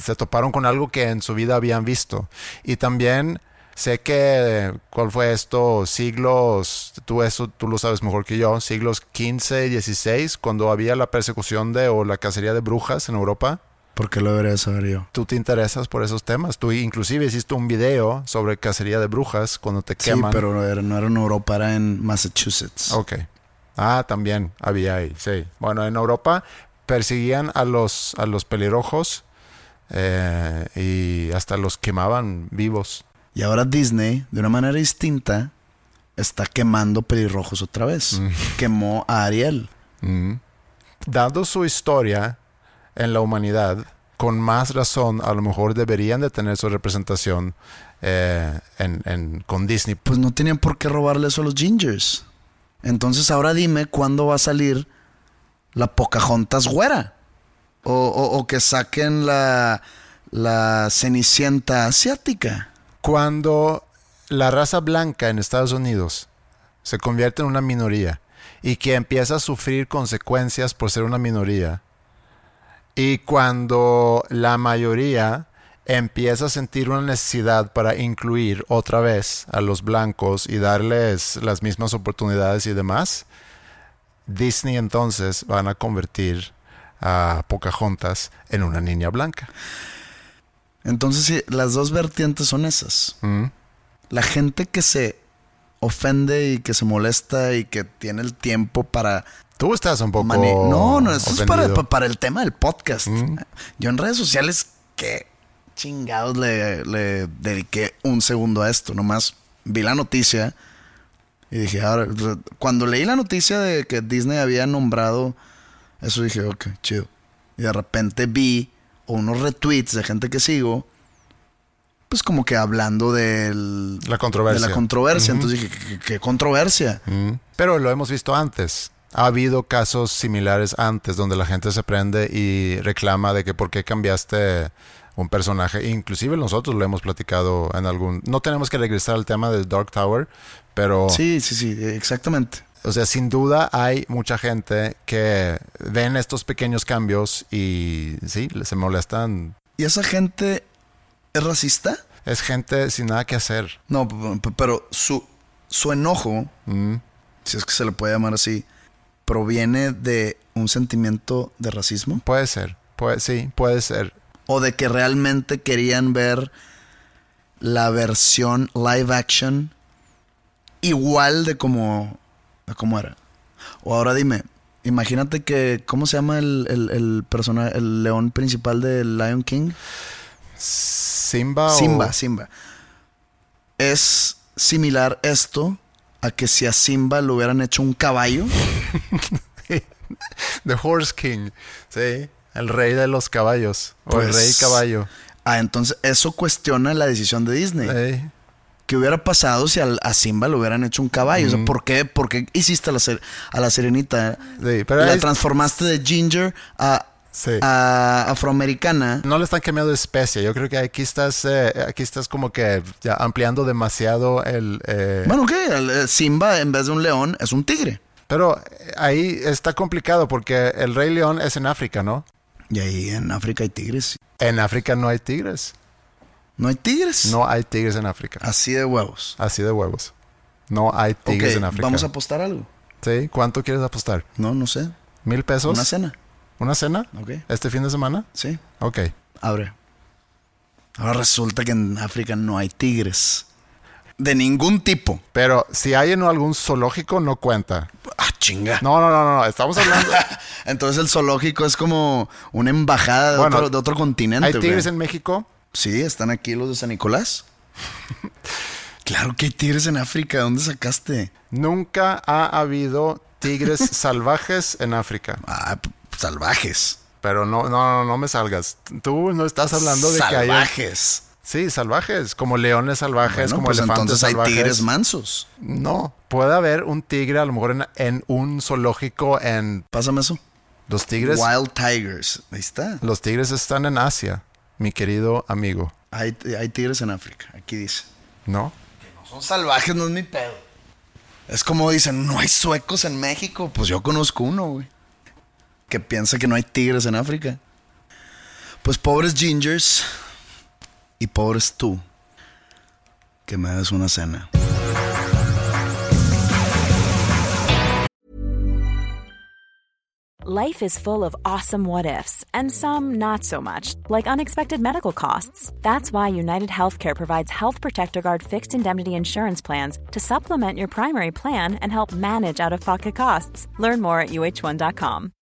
Speaker 1: se toparon con algo que en su vida habían visto. Y también sé que, ¿cuál fue esto? Siglos, tú eso tú lo sabes mejor que yo, siglos 15 y 16, cuando había la persecución de o la cacería de brujas en Europa.
Speaker 2: ¿Por qué lo debería saber yo?
Speaker 1: Tú te interesas por esos temas. Tú inclusive hiciste un video sobre cacería de brujas cuando te
Speaker 2: Sí,
Speaker 1: queman.
Speaker 2: pero era- no era en Europa, era en Massachusetts.
Speaker 1: Ok. Ah, también había ahí, sí. Bueno, en Europa perseguían a los, a los pelirrojos eh, y hasta los quemaban vivos.
Speaker 2: Y ahora Disney, de una manera distinta, está quemando pelirrojos otra vez. Quemó a Ariel.
Speaker 1: Mm. Dado su historia en la humanidad, con más razón a lo mejor deberían de tener su representación eh, en, en- con Disney.
Speaker 2: Pues no tenían por qué robarle eso a los Gingers. Entonces ahora dime cuándo va a salir la Pocahontas güera. O, o- o que saquen la, la Cenicienta asiática.
Speaker 1: Cuando la raza blanca en Estados Unidos se convierte en una minoría y que empieza a sufrir consecuencias por ser una minoría, y cuando la mayoría empieza a sentir una necesidad para incluir otra vez a los blancos y darles las mismas oportunidades y demás, Disney entonces van a convertir a Pocahontas en una niña blanca.
Speaker 2: Entonces sí, las dos vertientes son esas.
Speaker 1: Mm.
Speaker 2: La gente que se ofende y que se molesta y que tiene el tiempo para
Speaker 1: Tú estás un poco.
Speaker 2: Mane- no, no, esto es para,
Speaker 1: ofendido.
Speaker 2: pa- para el tema del podcast.
Speaker 1: Mm.
Speaker 2: Yo en redes sociales, ¿qué chingados le, le dediqué un segundo a esto? Nomás vi la noticia y dije, ahora, cuando leí la noticia de que Disney había nombrado eso, dije, ok, chido. Y de repente vi unos retweets de gente que sigo, pues como que hablando del,
Speaker 1: La controversia.
Speaker 2: de la controversia. Entonces dije, ¿qué, qué controversia?
Speaker 1: Mm. Pero lo hemos visto antes. Ha habido casos similares antes donde la gente se prende y reclama de que por qué cambiaste un personaje. Inclusive nosotros lo hemos platicado en algún... No tenemos que regresar al tema del Dark Tower, pero...
Speaker 2: Sí, sí, sí, exactamente.
Speaker 1: O sea, sin duda hay mucha gente que ven estos pequeños cambios y sí, se molestan.
Speaker 2: ¿Y esa gente es racista?
Speaker 1: Es gente sin nada que hacer.
Speaker 2: No, pero su, su enojo,
Speaker 1: Mm.
Speaker 2: si es que se le puede llamar así, proviene de un sentimiento de racismo
Speaker 1: Puede ser. Puede, sí, puede ser.
Speaker 2: o de que realmente querían ver la versión live action igual de como, de como era. O ahora dime, imagínate que, ¿cómo se llama el, el, el persona- el león principal de Lion King?
Speaker 1: Simba o...
Speaker 2: Simba, Simba. Es similar esto a que si a Simba le hubieran hecho un caballo. <laughs>
Speaker 1: The Horse King. Sí. El rey de los caballos. O el
Speaker 2: Pues-
Speaker 1: rey caballo.
Speaker 2: Ah, entonces eso cuestiona la decisión de Disney.
Speaker 1: Sí.
Speaker 2: ¿Qué hubiera pasado si al- a Simba le hubieran hecho un caballo? O sea, ¿por qué, por qué hiciste a la, a la sirenita?
Speaker 1: Sí, pero
Speaker 2: la
Speaker 1: es-
Speaker 2: transformaste de ginger a,
Speaker 1: Sí.
Speaker 2: a afroamericana.
Speaker 1: No le están cambiando de especie. Yo creo que aquí estás, eh, aquí estás como que ya ampliando demasiado el. eh,
Speaker 2: Bueno, ¿qué? El- el Simba en vez de un león es un tigre.
Speaker 1: Pero eh, ahí está complicado porque el rey león es en África, ¿no?
Speaker 2: Y ahí en África hay tigres.
Speaker 1: En África no hay tigres.
Speaker 2: ¿No hay tigres?
Speaker 1: No hay tigres en África.
Speaker 2: Así de huevos.
Speaker 1: Así de huevos. No hay tigres en África.
Speaker 2: vamos a apostar algo.
Speaker 1: Sí, ¿cuánto quieres apostar?
Speaker 2: No, no sé.
Speaker 1: ¿Mil pesos?
Speaker 2: Una cena.
Speaker 1: ¿Una cena?
Speaker 2: Ok.
Speaker 1: ¿Este fin de semana?
Speaker 2: Sí.
Speaker 1: Ok.
Speaker 2: Abre. Ahora resulta que en África no hay tigres. De ningún tipo.
Speaker 1: Pero si hay en algún zoológico, no cuenta.
Speaker 2: Ah, chinga.
Speaker 1: No, no, no, no. Estamos hablando. <laughs>
Speaker 2: Entonces el zoológico es como una embajada de,
Speaker 1: Bueno,
Speaker 2: otro, de otro continente.
Speaker 1: ¿Hay tigres
Speaker 2: güey.
Speaker 1: en México?
Speaker 2: Sí, están aquí los de San Nicolás. <laughs> claro que hay tigres en África. ¿Dónde sacaste?
Speaker 1: Nunca ha habido tigres <laughs> salvajes en África.
Speaker 2: Ah, salvajes.
Speaker 1: Pero no, no, no, no me salgas. Tú no estás hablando de que haya.
Speaker 2: salvajes.
Speaker 1: Sí, salvajes, como leones salvajes,
Speaker 2: Bueno,
Speaker 1: como
Speaker 2: pues
Speaker 1: elefantes
Speaker 2: entonces hay
Speaker 1: salvajes.
Speaker 2: tigres mansos.
Speaker 1: No, puede haber un tigre a lo mejor en, en un zoológico en
Speaker 2: Pásame eso.
Speaker 1: los tigres.
Speaker 2: Wild Tigers. Ahí está.
Speaker 1: Los tigres están en Asia, mi querido amigo.
Speaker 2: Hay, hay tigres en África. Aquí dice.
Speaker 1: ¿No?
Speaker 2: Son salvajes, no es mi pedo. Es como dicen, no hay suecos en México. Pues yo conozco uno, güey. Que piensa que no hay tigres en África. Pues pobres gingers y tú. Que me una cena.
Speaker 3: Life is full of awesome what ifs, and some not so much, like unexpected medical costs. That's why United Healthcare provides Health Protector Guard fixed indemnity insurance plans to supplement your primary plan and help manage out of pocket costs. Learn more at uh1.com.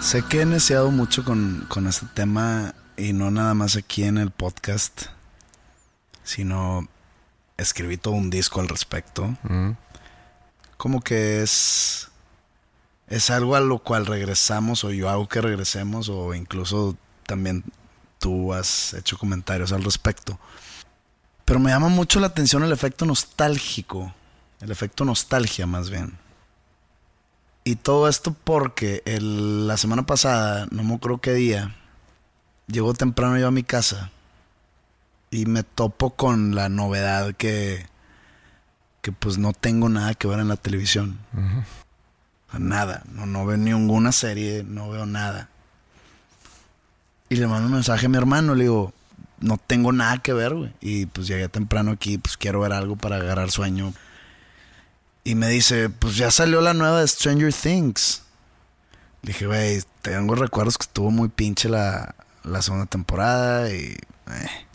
Speaker 2: Sé que he neceado mucho con, con este tema y no nada más aquí en el podcast, sino escribí todo un disco al respecto. Como que es es algo a lo cual regresamos o yo hago que regresemos o incluso también tú has hecho comentarios al respecto. Pero me llama mucho la atención el efecto nostálgico, el efecto nostalgia más bien. Y todo esto porque el- la semana pasada, no me acuerdo qué día, llego temprano yo a mi casa y me topo con la novedad que, que pues no tengo nada que ver en la televisión. O sea, Nada, no, no veo ninguna serie, no veo nada. Y le mando un mensaje a mi hermano, le digo, no tengo nada que ver, güey. Y pues llegué temprano aquí, pues quiero ver algo para agarrar sueño. Y me dice, pues ya salió la nueva de Stranger Things. Le dije, güey, tengo recuerdos que estuvo muy pinche la, la segunda temporada y... eh".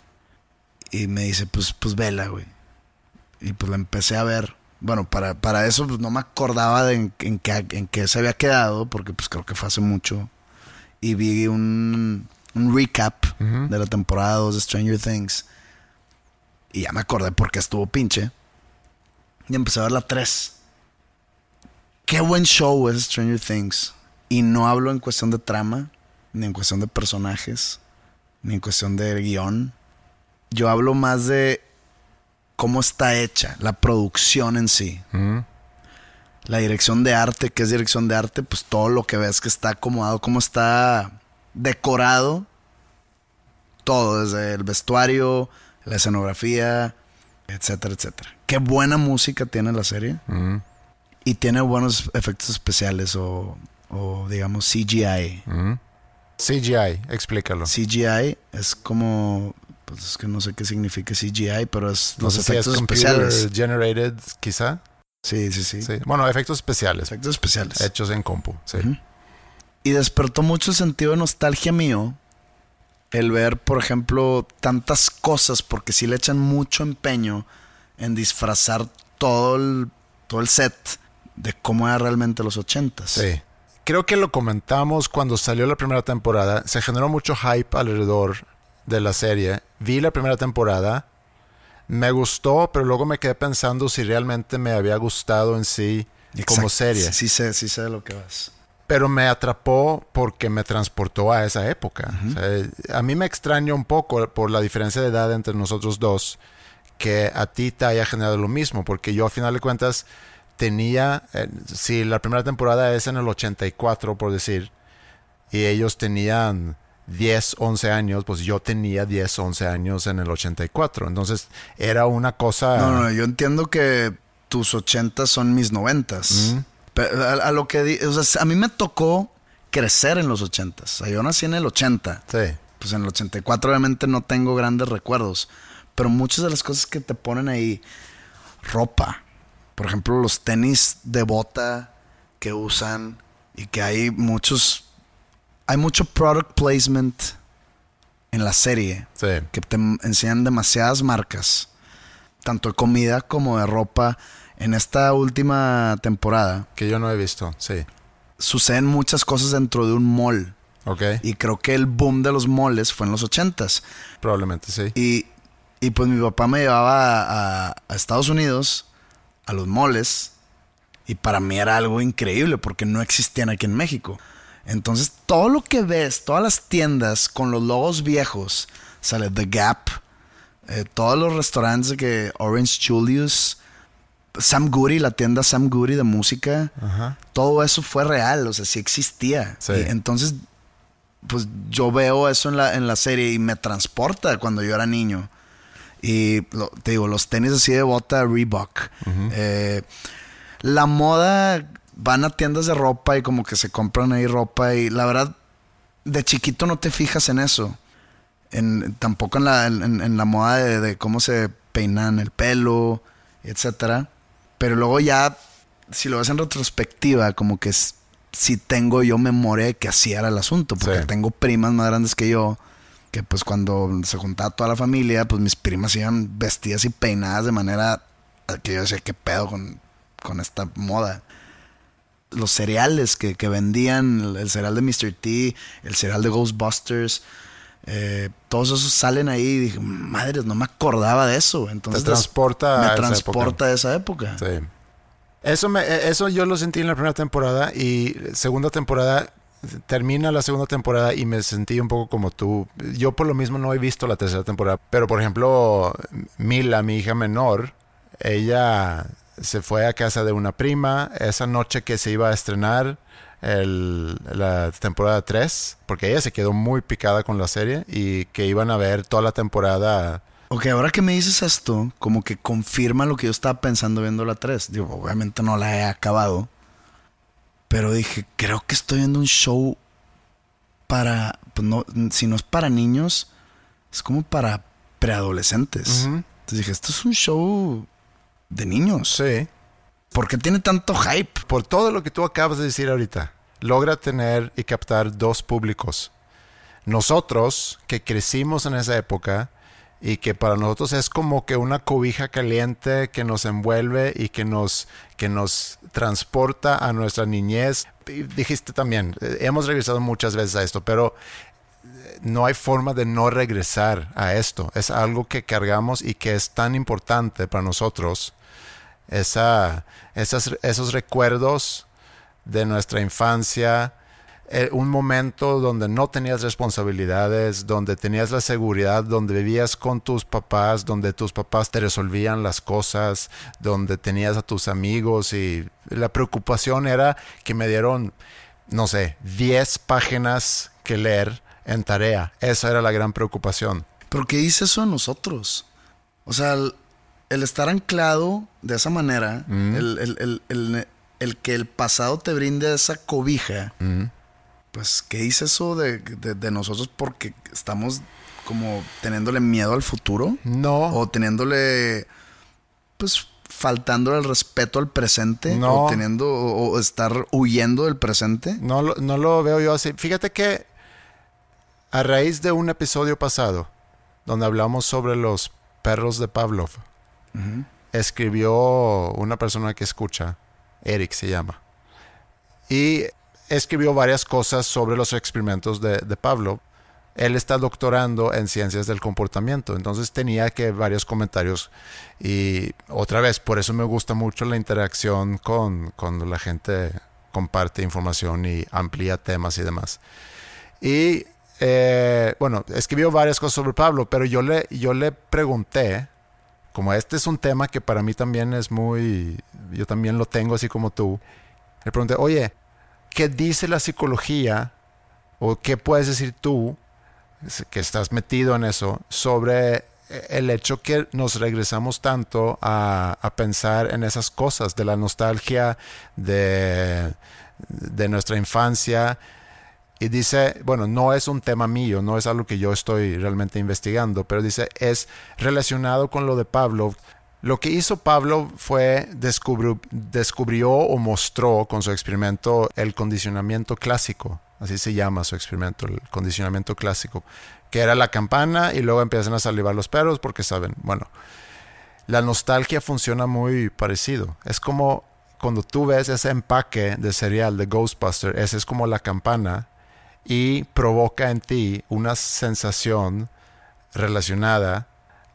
Speaker 2: Y me dice, pues, pues vela, güey. Y pues la empecé a ver. Bueno, para, para eso pues, no me acordaba de en, en qué, en qué se había quedado, porque pues creo que fue hace mucho. Y vi un, un recap de la temporada 2 de Stranger Things. Y ya me acordé porque estuvo pinche. Y empecé a ver la 3. Qué buen show es Stranger Things. Y no hablo en cuestión de trama, ni en cuestión de personajes, ni en cuestión de guion. Yo hablo más de cómo está hecha, la producción en sí. La dirección de arte, ¿qué es dirección de arte? Pues todo lo que ves que está acomodado, cómo está decorado. Todo, desde el vestuario, la escenografía, etcétera, etcétera. Qué buena música tiene la serie. Y tiene buenos efectos especiales o, o digamos CGI.
Speaker 1: CGI, explícalo.
Speaker 2: CGI es como, pues es que no sé qué significa CGI, pero es
Speaker 1: No
Speaker 2: los
Speaker 1: sé si es
Speaker 2: efectos
Speaker 1: computer
Speaker 2: especiales.
Speaker 1: generated, quizá.
Speaker 2: Sí, sí, sí,
Speaker 1: Sí. Bueno, efectos especiales.
Speaker 2: Efectos especiales.
Speaker 1: Hechos en compu. Sí.
Speaker 2: Y despertó mucho sentido de nostalgia mío el ver, por ejemplo, tantas cosas, porque sí le echan mucho empeño en disfrazar todo el, todo el set de cómo era realmente los ochentas.
Speaker 1: Sí. Creo que lo comentamos cuando salió la primera temporada. Se generó mucho hype alrededor de la serie. Vi la primera temporada. Me gustó, pero luego me quedé pensando si realmente me había gustado en sí como
Speaker 2: Exacto.
Speaker 1: serie.
Speaker 2: Sí, sí sé, sí sé de lo que vas.
Speaker 1: Pero me atrapó porque me transportó a esa época. O sea, a mí me extraña un poco por la diferencia de edad entre nosotros dos que a ti te haya generado lo mismo, porque yo a final de cuentas tenía, eh, si la primera temporada es en el 84, por decir, y ellos tenían 10, 11 años, pues yo tenía 10, 11 años en el 84. Entonces era una cosa...
Speaker 2: No, no, yo entiendo que tus ochentas son mis noventas. Pero a, a lo que di- o sea, a mí me tocó crecer en los ochentas. O sea, yo nací en el 80.
Speaker 1: Sí.
Speaker 2: Pues en el 84 obviamente no tengo grandes recuerdos. Pero muchas de las cosas que te ponen ahí, ropa. Por ejemplo, los tenis de bota que usan y que hay muchos, hay mucho product placement en la serie
Speaker 1: Sí.
Speaker 2: que te enseñan demasiadas marcas, tanto de comida como de ropa. En esta última temporada
Speaker 1: Que yo no he visto. Sí.
Speaker 2: suceden muchas cosas dentro de un mall.
Speaker 1: Ok.
Speaker 2: Y creo que el boom de los malls fue en los ochentas.
Speaker 1: Probablemente sí.
Speaker 2: Y, y pues mi papá me llevaba a, a- a Estados Unidos, a los moles, y para mí era algo increíble porque no existían aquí en México. Entonces todo lo que ves, todas las tiendas con los logos viejos, sale The Gap, Eh, todos los restaurantes de que Orange Julius, Sam Goody, la tienda Sam Goody de música,
Speaker 1: Ajá.
Speaker 2: todo eso fue real, o sea, sí existía.
Speaker 1: Sí.
Speaker 2: Y entonces, pues yo veo eso en la, en la serie y me transporta cuando yo era niño. Y lo- te digo, los tenis así de bota Reebok. Eh, la moda, van a tiendas de ropa y como que se compran ahí ropa y la verdad, de chiquito no te fijas en eso. En, tampoco en la, en, en la moda de, de cómo se peinan el pelo, etcétera. Pero luego ya, si lo ves en retrospectiva, como que s- sí tengo yo memoria de que así era el asunto. Porque
Speaker 1: Sí.
Speaker 2: tengo primas más grandes que yo, que pues cuando se juntaba toda la familia, pues mis primas iban vestidas y peinadas de manera que yo decía, ¿qué pedo con, con esta moda? Los cereales que, que vendían, el, el cereal de Mr. T, el cereal de Ghostbusters, eh, todos esos salen ahí y dije, madres, no me acordaba de eso. Entonces
Speaker 1: Te transporta
Speaker 2: me
Speaker 1: a esa
Speaker 2: transporta a esa época.
Speaker 1: Sí. Eso, me, eh, eso yo lo sentí en la primera temporada y segunda temporada, termina la segunda temporada y me sentí un poco como tú. Yo por lo mismo no he visto la tercera temporada, pero por ejemplo, Mila, mi hija menor, ella se fue a casa de una prima esa noche que se iba a estrenar la temporada 3, porque ella se quedó muy picada con la serie y que iban a ver toda la temporada.
Speaker 2: Ok, ahora que me dices esto, como que confirma lo que yo estaba pensando viendo la 3. Digo, obviamente no la he acabado. Pero dije, creo que estoy viendo un show para. Pues no, si no es para niños, es como para preadolescentes. Entonces dije, esto es un show de niños.
Speaker 1: Sí.
Speaker 2: ¿Por qué tiene tanto hype?
Speaker 1: por todo lo que tú acabas de decir ahorita, logra tener y captar dos públicos. Nosotros, que crecimos en esa época y que para nosotros es como que una cobija caliente que nos envuelve y que nos, que nos transporta a nuestra niñez. Dijiste también, eh, hemos regresado muchas veces a esto, pero eh, no hay forma de no regresar a esto. Es algo que cargamos y que es tan importante para nosotros esa, esas, esos recuerdos de nuestra infancia, eh, un momento donde no tenías responsabilidades, donde tenías la seguridad, donde vivías con tus papás, donde tus papás te resolvían las cosas, donde tenías a tus amigos y la preocupación era que me dieron, no sé, 10 páginas que leer en tarea. Esa era la gran preocupación.
Speaker 2: ¿Pero qué dice eso a nosotros? O sea, el, el estar anclado de esa manera,
Speaker 1: Mm.
Speaker 2: el, el- el- el- el que el pasado te brinde esa cobija,
Speaker 1: Mm.
Speaker 2: Pues, ¿qué dice eso de, de- de nosotros porque estamos como teniéndole miedo al futuro?
Speaker 1: No.
Speaker 2: O teniéndole, pues, faltando el respeto al presente,
Speaker 1: No.
Speaker 2: o teniendo, o, o estar huyendo del presente.
Speaker 1: No, no lo veo yo así. Fíjate que a raíz de un episodio pasado, donde hablamos sobre los perros de Pavlov, escribió una persona que escucha, Eric se llama, y escribió varias cosas sobre los experimentos de, de Pavlov. Él está doctorando en ciencias del comportamiento, entonces tenía que varios comentarios y otra vez, por eso me gusta mucho la interacción con cuando la gente comparte información y amplía temas y demás. Y eh, bueno, escribió varias cosas sobre Pablo, pero yo le, yo le pregunté, como este es un tema que para mí también es muy, yo también lo tengo así como tú, le pregunté, oye, ¿qué dice la psicología o qué puedes decir tú que estás metido en eso sobre el hecho que nos regresamos tanto a, pensar en esas cosas, de la nostalgia, de, de nuestra infancia? Y dice, bueno, no es un tema mío, no es algo que yo estoy realmente investigando, pero dice, es relacionado con lo de Pablo. Lo que hizo Pablo fue descubrió, o mostró con su experimento el condicionamiento clásico, así se llama su experimento, el condicionamiento clásico, que era la campana y luego empiezan a salivar los perros porque saben, bueno, la nostalgia funciona muy parecido. Es como cuando tú ves ese empaque de cereal de Ghostbuster, ese es como la campana y provoca en ti una sensación relacionada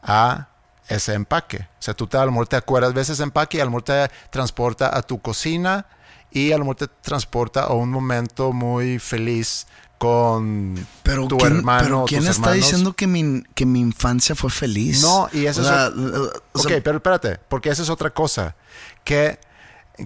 Speaker 1: a ese empaque. O sea, tú te, a lo mejor te acuerdas, ves ese empaque y a lo mejor te transporta a tu cocina y a lo mejor te transporta a un momento muy feliz con
Speaker 2: Pero
Speaker 1: tu
Speaker 2: ¿quién,
Speaker 1: hermano.
Speaker 2: pero
Speaker 1: o
Speaker 2: ¿quién
Speaker 1: tus
Speaker 2: está
Speaker 1: hermanos.
Speaker 2: diciendo que mi, que mi infancia fue feliz?
Speaker 1: No, y eso
Speaker 2: O
Speaker 1: es
Speaker 2: sea,
Speaker 1: ot-
Speaker 2: eh, o sea,
Speaker 1: ok, pero espérate, porque esa es otra cosa. Que,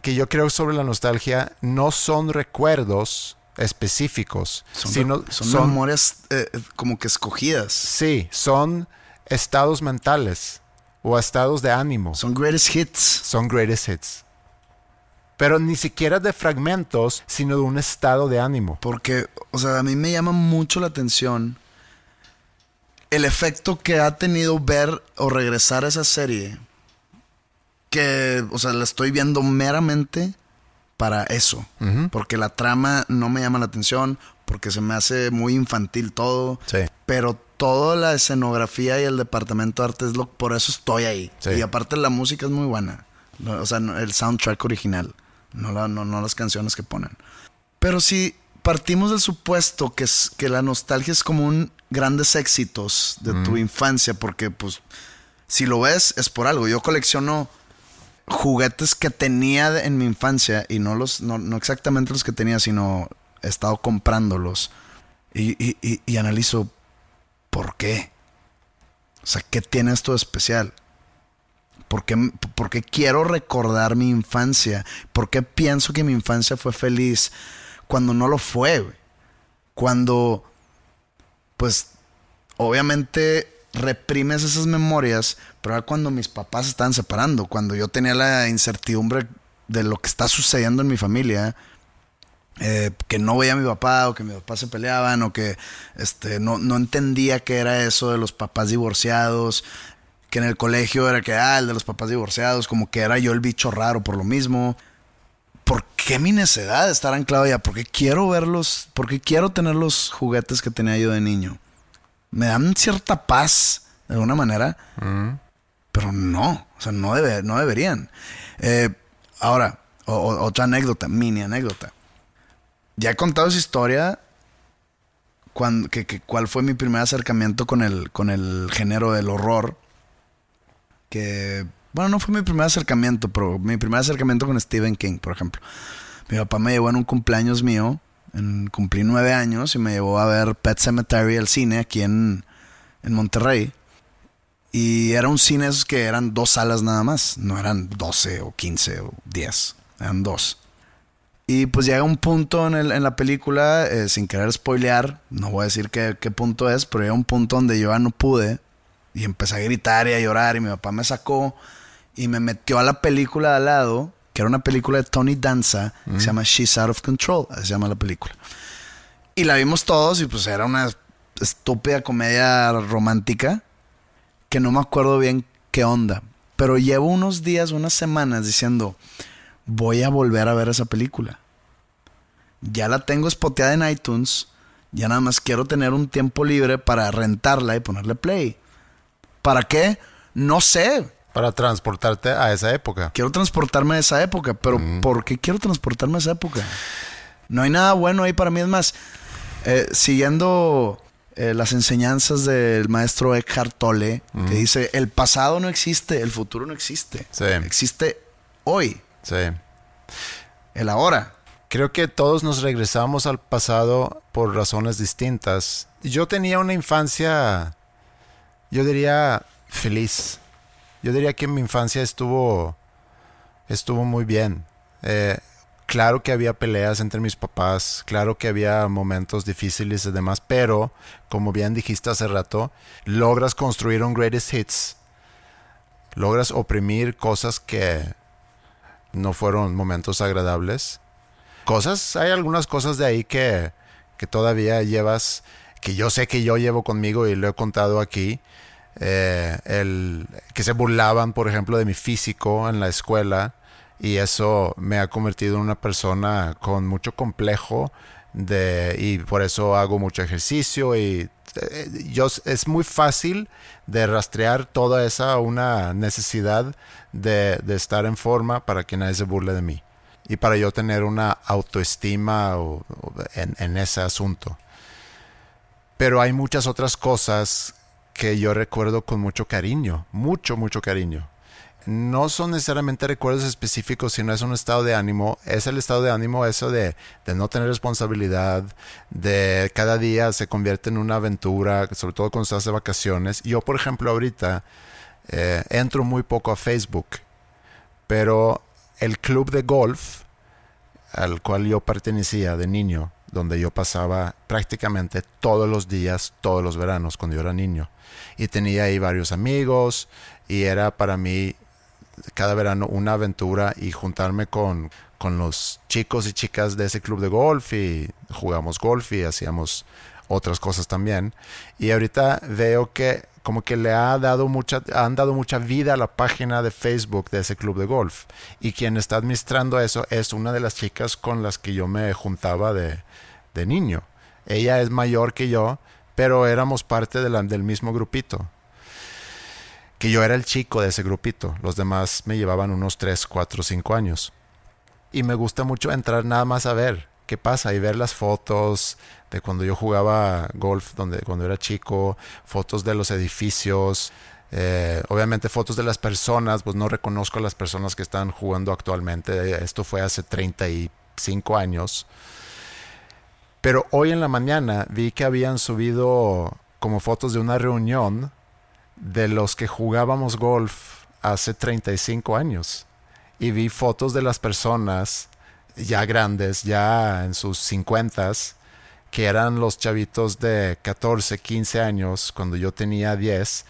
Speaker 1: que yo creo sobre la nostalgia no son recuerdos específicos,
Speaker 2: son,
Speaker 1: sino
Speaker 2: son
Speaker 1: son,
Speaker 2: memorias eh, eh, como que escogidas.
Speaker 1: sí, son estados mentales o estados de ánimo.
Speaker 2: Son greatest hits.
Speaker 1: Son greatest hits. Pero ni siquiera de fragmentos, sino de un estado de ánimo.
Speaker 2: Porque, o sea, a mí me llama mucho la atención el efecto que ha tenido ver o regresar a esa serie. Que, o sea, la estoy viendo meramente para eso. Porque la trama no me llama la atención, porque se me hace muy infantil todo.
Speaker 1: Sí.
Speaker 2: Pero toda la escenografía y el departamento de arte es lo por eso estoy ahí.
Speaker 1: Sí.
Speaker 2: Y aparte la música es muy buena. O sea, el soundtrack original, no, la- no, no las canciones que ponen. Pero si partimos del supuesto que, es, que la nostalgia es como un grandes éxitos de tu infancia, porque pues si lo ves es por algo. Yo colecciono juguetes que tenía en mi infancia y no los no, no exactamente los que tenía, sino he estado comprándolos y, y, y- y analizo por qué. O sea, ¿qué tiene esto de especial? ¿Por qué, por qué quiero recordar mi infancia? ¿Por qué pienso que mi infancia fue feliz cuando no lo fue? Cuando, pues, obviamente reprimes esas memorias, pero era cuando mis papás se estaban separando, cuando yo tenía la incertidumbre de lo que está sucediendo en mi familia, que no veía a mi papá o que mi papá se peleaban o que este, no, no entendía qué era eso de los papás divorciados, que en el colegio era que, ah, el de los papás divorciados, como que era yo el bicho raro por lo mismo. ¿Por qué mi necedad de estar anclado ya? ¿Por qué quiero verlos? ¿Por qué quiero tener los juguetes que tenía yo de niño? Me dan cierta paz, de alguna manera, pero no, o sea, no, debe- no deberían. Eh, ahora, o- otra anécdota, mini anécdota. Ya he contado esa historia. Que- ¿Cuál fue mi primer acercamiento con el, con el género del horror? Que, bueno, no fue mi primer acercamiento, pero mi primer acercamiento con Stephen King, por ejemplo. Mi papá me llevó en un cumpleaños mío, en, cumplí nueve años, y me llevó a ver Pet Cemetery al cine aquí en, en Monterrey. Y era un cine esos que eran dos salas nada más, no eran 12 o 15 o 10, eran dos. Y pues llega un punto en, el- en la película, eh, sin querer spoilear, no voy a decir qué, qué punto es, pero llega un punto donde yo ya no pude y empecé a gritar y a llorar y mi papá me sacó y me metió a la película de al lado, que era una película de Tony Danza, que se llama She's Out of Control, así se llama la película. Y la vimos todos y pues era una estúpida comedia romántica que no me acuerdo bien qué onda. Pero llevo unos días, unas semanas diciendo, voy a volver a ver esa película. Ya la tengo spoteada en iTunes. Ya nada más quiero tener un tiempo libre para rentarla y ponerle play. ¿Para qué? No sé.
Speaker 1: Para transportarte a esa época.
Speaker 2: Quiero transportarme a esa época. Pero ¿por qué quiero transportarme a esa época? No hay nada bueno ahí para mí. Es más, eh, siguiendo eh, las enseñanzas del maestro Eckhart Tolle, que dice, el pasado no existe, el futuro no existe.
Speaker 1: Sí.
Speaker 2: Existe hoy,
Speaker 1: Sí.
Speaker 2: el ahora.
Speaker 1: Creo que todos nos regresamos al pasado por razones distintas. Yo tenía una infancia, yo diría, feliz. Yo diría que mi infancia estuvo, estuvo muy bien. Eh, claro que había peleas entre mis papás, claro que había momentos difíciles y demás, pero como bien dijiste hace rato, logras construir un greatest hits. Logras oprimir cosas que no fueron momentos agradables. Cosas, hay algunas cosas de ahí que, que todavía llevas, que yo sé que yo llevo conmigo y lo he contado aquí. Eh, el, que se burlaban, por ejemplo, de mi físico en la escuela y eso me ha convertido en una persona con mucho complejo de, y por eso hago mucho ejercicio y eh, yo, es muy fácil de rastrear toda esa una necesidad de, de estar en forma para que nadie se burle de mí y para yo tener una autoestima en, en ese asunto. Pero hay muchas otras cosas que yo recuerdo con mucho cariño, mucho, mucho cariño. No son necesariamente recuerdos específicos, sino es un estado de ánimo. Es el estado de ánimo eso de, de, no tener responsabilidad, de cada día se convierte en una aventura, sobre todo cuando estás de vacaciones. Yo, por ejemplo, ahorita eh, entro muy poco a Facebook, pero el club de golf al cual yo pertenecía de niño, donde yo pasaba prácticamente todos los días, todos los veranos, cuando yo era niño. Y tenía ahí varios amigos y era para mí cada verano una aventura y juntarme con, con los chicos y chicas de ese club de golf y jugamos golf y hacíamos otras cosas también. Y ahorita veo que como que le ha dado mucha, han dado mucha vida a la página de Facebook de ese club de golf. Y quien está administrando eso es una de las chicas con las que yo me juntaba de, de niño. Ella es mayor que yo, pero éramos parte de del mismo grupito. Que yo era el chico de ese grupito. Los demás me llevaban unos 3, 4, 5 años. Y me gusta mucho entrar nada más a ver qué pasa y ver las fotos de cuando yo jugaba golf, donde, cuando era chico, fotos de los edificios, eh, obviamente fotos de las personas, pues no reconozco a las personas que están jugando actualmente, esto fue hace 35 años. Pero hoy en la mañana vi que habían subido como fotos de una reunión de los que jugábamos golf hace 35 años. Y vi fotos de las personas ya grandes, ya en sus 50 que eran los chavitos de 14, 15 años cuando yo tenía 10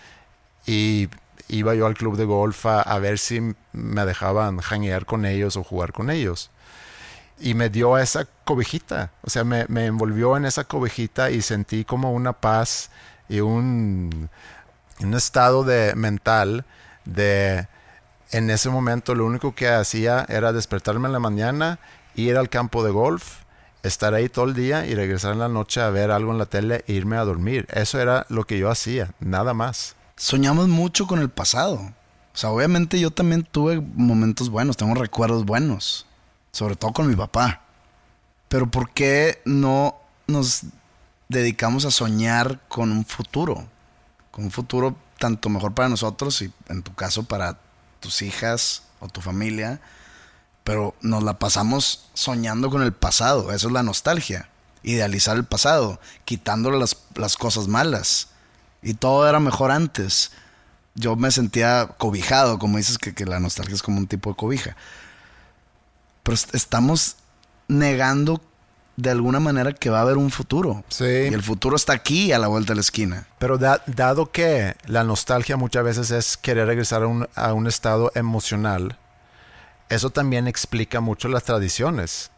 Speaker 1: y iba yo al club de golf a, ver si me dejaban hanguear con ellos o jugar con ellos. Y me dio esa cobijita, o sea, me, me envolvió en esa cobijita y sentí como una paz y un, un estado de mental de en ese momento lo único que hacía era despertarme en la mañana, ir al campo de golf, estar ahí todo el día y regresar en la noche a ver algo en la tele e irme a dormir. Eso era lo que yo hacía, nada más.
Speaker 2: Soñamos mucho con el pasado. O sea, obviamente yo también tuve momentos buenos, tengo recuerdos buenos, sobre todo con mi papá. Pero ¿por qué no nos dedicamos a soñar con un futuro? Con un futuro tanto mejor para nosotros y en tu caso para tus hijas o tu familia, pero nos la pasamos soñando con el pasado, eso es la nostalgia, idealizar el pasado, quitándole las, las cosas malas. Y todo era mejor antes. Yo me sentía cobijado, como dices que, que la nostalgia es como un tipo de cobija. Pero estamos negando de alguna manera que va a haber un futuro.
Speaker 1: Sí.
Speaker 2: Y el futuro está aquí a la vuelta de la esquina.
Speaker 1: Pero dado que la nostalgia muchas veces es querer regresar a un, a un estado emocional, eso también explica mucho las tradiciones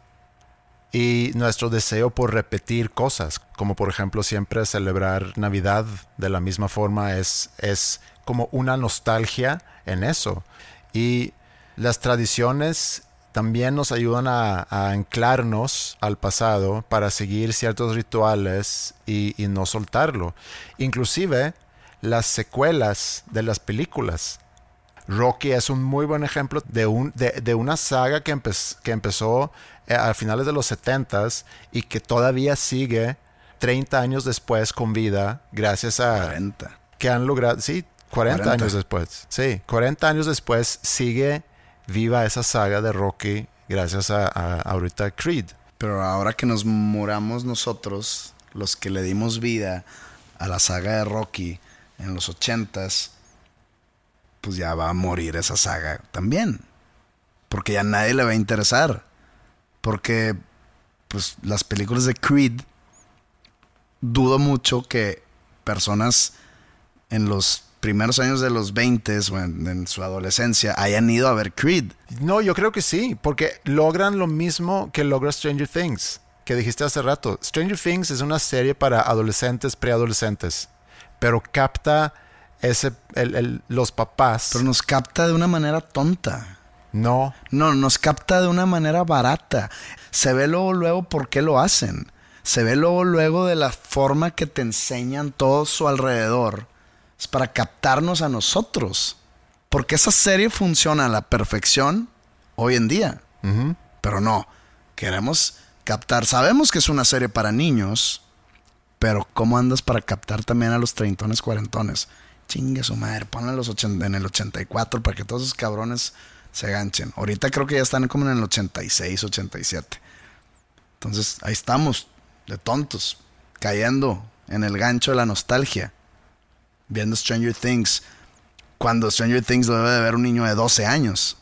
Speaker 1: y nuestro deseo por repetir cosas, como por ejemplo siempre celebrar Navidad de la misma forma es, es como una nostalgia en eso. Y las tradiciones también nos ayudan a, anclarnos al pasado para seguir ciertos rituales y, no soltarlo. Inclusive las secuelas de las películas. Rocky es un muy buen ejemplo de, un, de, una saga que, que empezó eh, a finales de los 70 y que todavía sigue 30 años después con vida gracias a...
Speaker 2: 40.
Speaker 1: Que han logrado, sí, 40, años después. Sí, 40 años después sigue viva esa saga de Rocky gracias a, ahorita Creed.
Speaker 2: Pero ahora que nos moramos nosotros, los que le dimos vida a la saga de Rocky en los ochentas, pues ya va a morir esa saga también. Porque ya nadie le va a interesar. Porque, pues, las películas de Creed, dudo mucho que personas en los primeros años de los 20 o en, su adolescencia hayan ido a ver Creed.
Speaker 1: No, yo creo que sí, porque logran lo mismo que logra Stranger Things, que dijiste hace rato. Stranger Things es una serie para adolescentes, preadolescentes, pero capta ese, los papás.
Speaker 2: Pero nos capta de una manera tonta.
Speaker 1: No.
Speaker 2: No, nos capta de una manera barata. Se ve luego, luego por qué lo hacen. Se ve luego, luego de la forma que te enseñan todo su alrededor es para captarnos a nosotros. Porque esa serie funciona a la perfección hoy en día. Pero no, queremos captar. Sabemos que es una serie para niños, pero ¿cómo andas para captar también a los treintones, cuarentones? Chingue su madre, ponla en, los 80 en el 84 para que todos esos cabrones se ganchen. Ahorita creo que ya están como en el 86, 87. Entonces, ahí estamos, de tontos, cayendo en el gancho de la nostalgia, viendo Stranger Things, cuando Stranger Things lo debe de ver un niño de 12 años.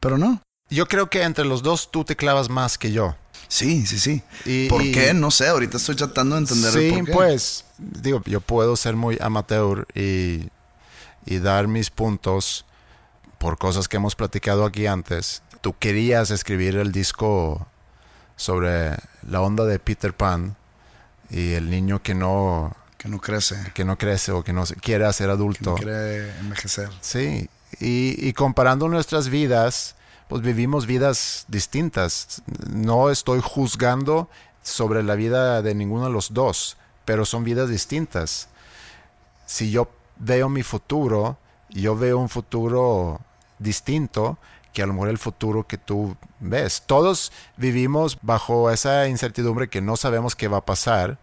Speaker 2: Pero no.
Speaker 1: Yo creo que entre los dos tú te clavas más que yo.
Speaker 2: Sí, sí, sí.
Speaker 1: Y-
Speaker 2: ¿Por
Speaker 1: y-
Speaker 2: qué? No sé, ahorita estoy tratando de entender
Speaker 1: sí,
Speaker 2: el por qué.
Speaker 1: pues, digo, yo puedo ser muy amateur y, y dar mis puntos por cosas que hemos platicado aquí antes. Tú querías escribir el disco sobre la onda de Peter Pan y el niño que no,
Speaker 2: Que no crece,
Speaker 1: que no crece o que no se- quiere ser
Speaker 2: que
Speaker 1: adulto.
Speaker 2: no quiere envejecer.
Speaker 1: Sí, y, y comparando nuestras vidas, pues vivimos vidas distintas. No estoy juzgando sobre la vida de ninguno de los dos, pero son vidas distintas. Si yo veo mi futuro, yo veo un futuro distinto que a lo mejor el futuro que tú ves. Todos vivimos bajo esa incertidumbre que no sabemos qué va a pasar.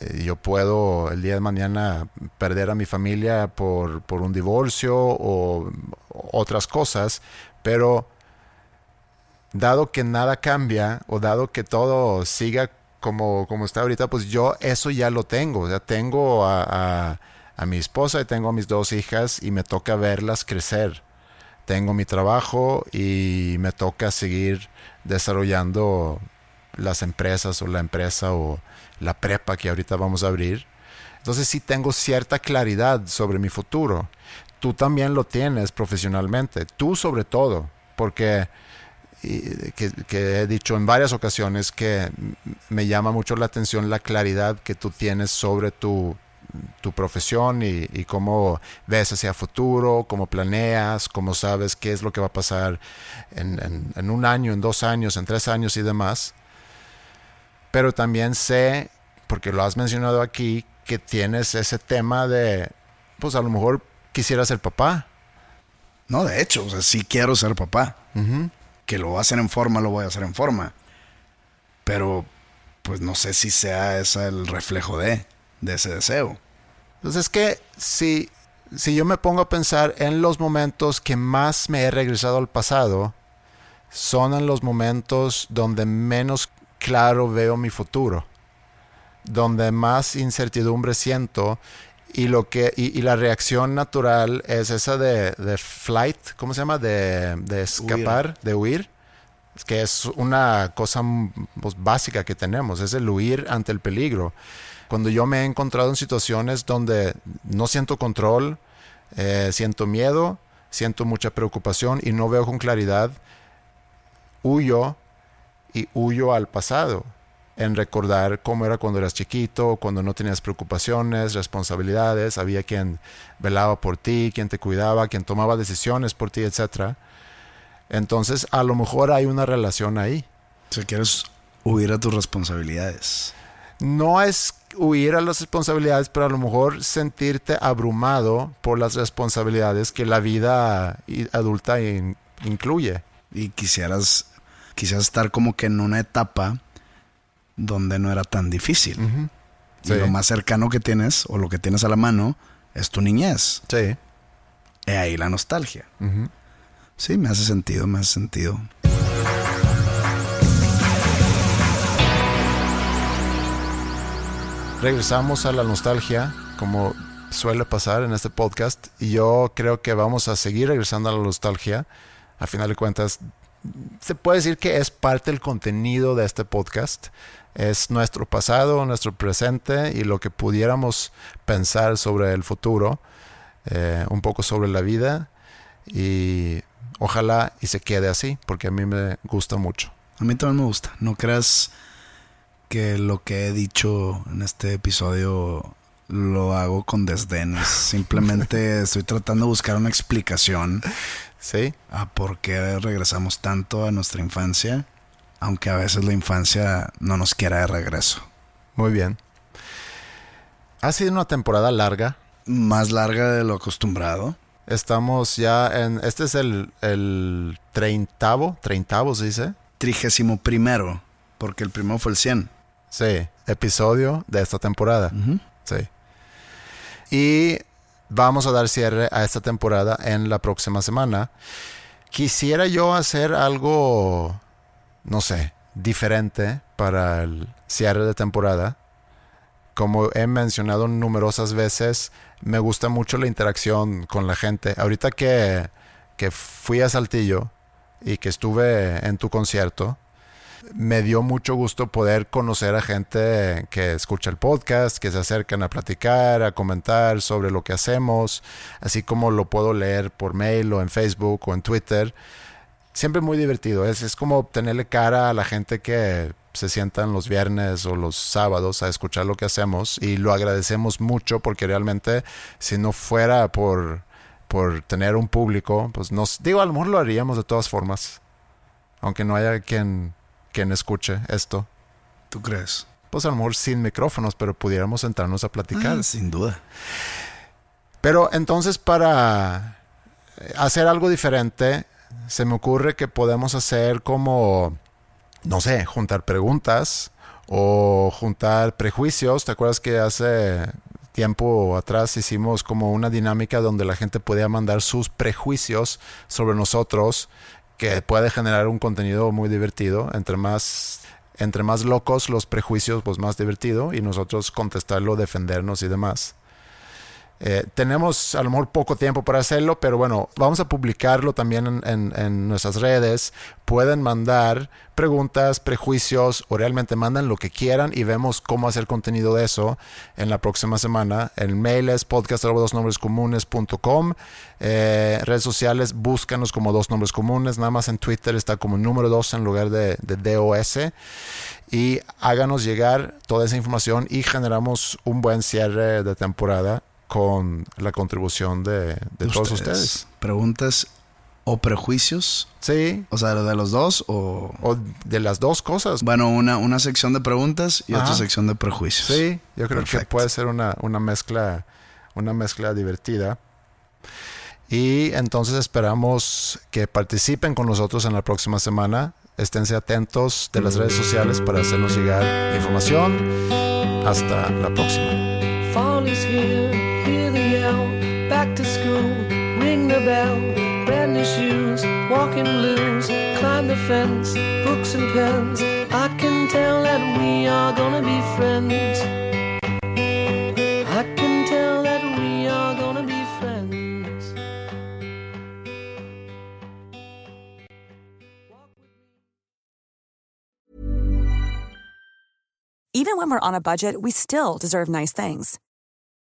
Speaker 1: Eh, Yo puedo el día de mañana perder a mi familia por, por un divorcio o otras cosas, pero dado que nada cambia o dado que todo siga como, como está ahorita, pues yo eso ya lo tengo. Sea, tengo a, a- a mi esposa y tengo a mis dos hijas y me toca verlas crecer. Tengo mi trabajo y me toca seguir desarrollando las empresas o la empresa o la prepa que ahorita vamos a abrir. Entonces sí tengo cierta claridad sobre mi futuro. Tú también lo tienes profesionalmente, tú sobre todo, porque que, he dicho en varias ocasiones que me llama mucho la atención la claridad que tú tienes sobre tu, tu profesión y, cómo ves hacia futuro, cómo planeas, cómo sabes qué es lo que va a pasar en- en un año, en dos años, en tres años y demás. Pero también sé, porque lo has mencionado aquí, que tienes ese tema de, pues a lo mejor quisiera ser papá.
Speaker 2: No, de hecho, o sea, sí quiero ser papá. Que lo voy a hacer en forma, lo voy a hacer en forma. Pero, pues no sé si sea ese el reflejo de, de ese deseo.
Speaker 1: Entonces es que si, si yo me pongo a pensar en los momentos que más me he regresado al pasado, son en los momentos donde menos claro veo mi futuro, donde más incertidumbre siento y lo que y, y la reacción natural es esa de, de flight, ¿cómo se llama? De, de escapar, de huir, que es una cosa pues, básica que tenemos, es el huir ante el peligro. Cuando yo me he encontrado en situaciones donde no siento control, eh, siento miedo, siento mucha preocupación y no veo con claridad, huyo y huyo al pasado en recordar cómo era cuando eras chiquito, cuando no tenías preocupaciones, responsabilidades, había quien velaba por ti, quien te cuidaba, quien tomaba decisiones por ti, etc. Entonces, a lo mejor hay una relación ahí.
Speaker 2: Sea, quieres huir a tus responsabilidades.
Speaker 1: No es huir a las responsabilidades, pero a lo mejor sentirte abrumado por las responsabilidades que la vida adulta in- incluye.
Speaker 2: Y quisieras, quisieras estar como que en una etapa donde no era tan difícil. Y
Speaker 1: Sí.
Speaker 2: lo más cercano que tienes, o lo que tienes a la mano, es tu niñez.
Speaker 1: Sí.
Speaker 2: Y ahí la nostalgia. Sí, me hace sentido, me hace sentido.
Speaker 1: Regresamos a la nostalgia, como suele pasar en este podcast, y yo creo que vamos a seguir regresando a la nostalgia. A final de cuentas, se puede decir que es parte del contenido de este podcast. Es nuestro pasado, nuestro presente y lo que pudiéramos pensar sobre el futuro, eh, un poco sobre la vida y ojalá y se quede así, porque a mí me gusta mucho.
Speaker 2: A mí también me gusta. No creas que lo que he dicho en este episodio lo hago con desdén. Es Simplemente <laughs> estoy tratando de buscar una explicación
Speaker 1: ¿Sí?
Speaker 2: a por qué regresamos tanto a nuestra infancia, aunque a veces la infancia no nos quiera de regreso.
Speaker 1: Muy bien. Ha sido una temporada larga.
Speaker 2: Más larga de lo acostumbrado.
Speaker 1: Estamos ya en. Este es el, el treintavo. Treintavo se dice.
Speaker 2: Trigésimo primero, porque el primero fue el 100.
Speaker 1: Sí. Episodio de esta temporada. Sí. Y vamos a dar cierre a esta temporada en la próxima semana. Quisiera yo hacer algo, no sé, diferente para el cierre de temporada. Como he mencionado numerosas veces, me gusta mucho la interacción con la gente. Ahorita que, que fui a Saltillo y que estuve en tu concierto, me dio mucho gusto poder conocer a gente que escucha el podcast, que se acercan a platicar, a comentar sobre lo que hacemos, así como lo puedo leer por mail o en Facebook o en Twitter. Siempre muy divertido, es, es como tenerle cara a la gente que se sientan los viernes o los sábados a escuchar lo que hacemos y lo agradecemos mucho porque realmente si no fuera por, por tener un público, pues nos digo, a lo mejor lo haríamos de todas formas, aunque no haya quien quien escuche esto.
Speaker 2: ¿Tú crees?
Speaker 1: Pues a lo mejor sin micrófonos, pero pudiéramos sentarnos a platicar.
Speaker 2: Ah, sin duda.
Speaker 1: Pero entonces para hacer algo diferente, se me ocurre que podemos hacer como, no sé, juntar preguntas o juntar prejuicios. ¿Te acuerdas que hace tiempo atrás hicimos como una dinámica donde la gente podía mandar sus prejuicios sobre nosotros que puede generar un contenido muy divertido. Entre más, entre más locos los prejuicios, pues más divertido. Y nosotros contestarlo, defendernos y demás. Eh, tenemos a lo mejor poco tiempo para hacerlo, pero bueno, vamos a publicarlo también en, nuestras redes. Pueden mandar preguntas, prejuicios o realmente mandan lo que quieran y vemos cómo hacer contenido de eso en la próxima semana. El mail es podcast.dosnombrescomunes.com. Eh, redes sociales, búscanos como dos nombres comunes. Nada más en Twitter está como número dos en lugar de DOS y háganos llegar toda esa información y generamos un buen cierre de temporada con la contribución de, todos ustedes.
Speaker 2: Preguntas o prejuicios.
Speaker 1: Sí.
Speaker 2: O sea, de los dos o...
Speaker 1: O de las dos cosas.
Speaker 2: Bueno, una, una sección de preguntas y otra sección de prejuicios.
Speaker 1: Sí, yo creo que puede ser una, una, mezcla, una mezcla divertida. Y entonces esperamos que participen con nosotros en la próxima semana. Esténse atentos de las redes sociales para hacernos llegar información. Hasta la próxima. Back to school, ring the bell, brand new shoes, walking blues, climb the fence, books and pens. I can tell that we are gonna be friends. I can tell that we are gonna be friends.
Speaker 3: Even when we're on a budget, we still deserve nice things.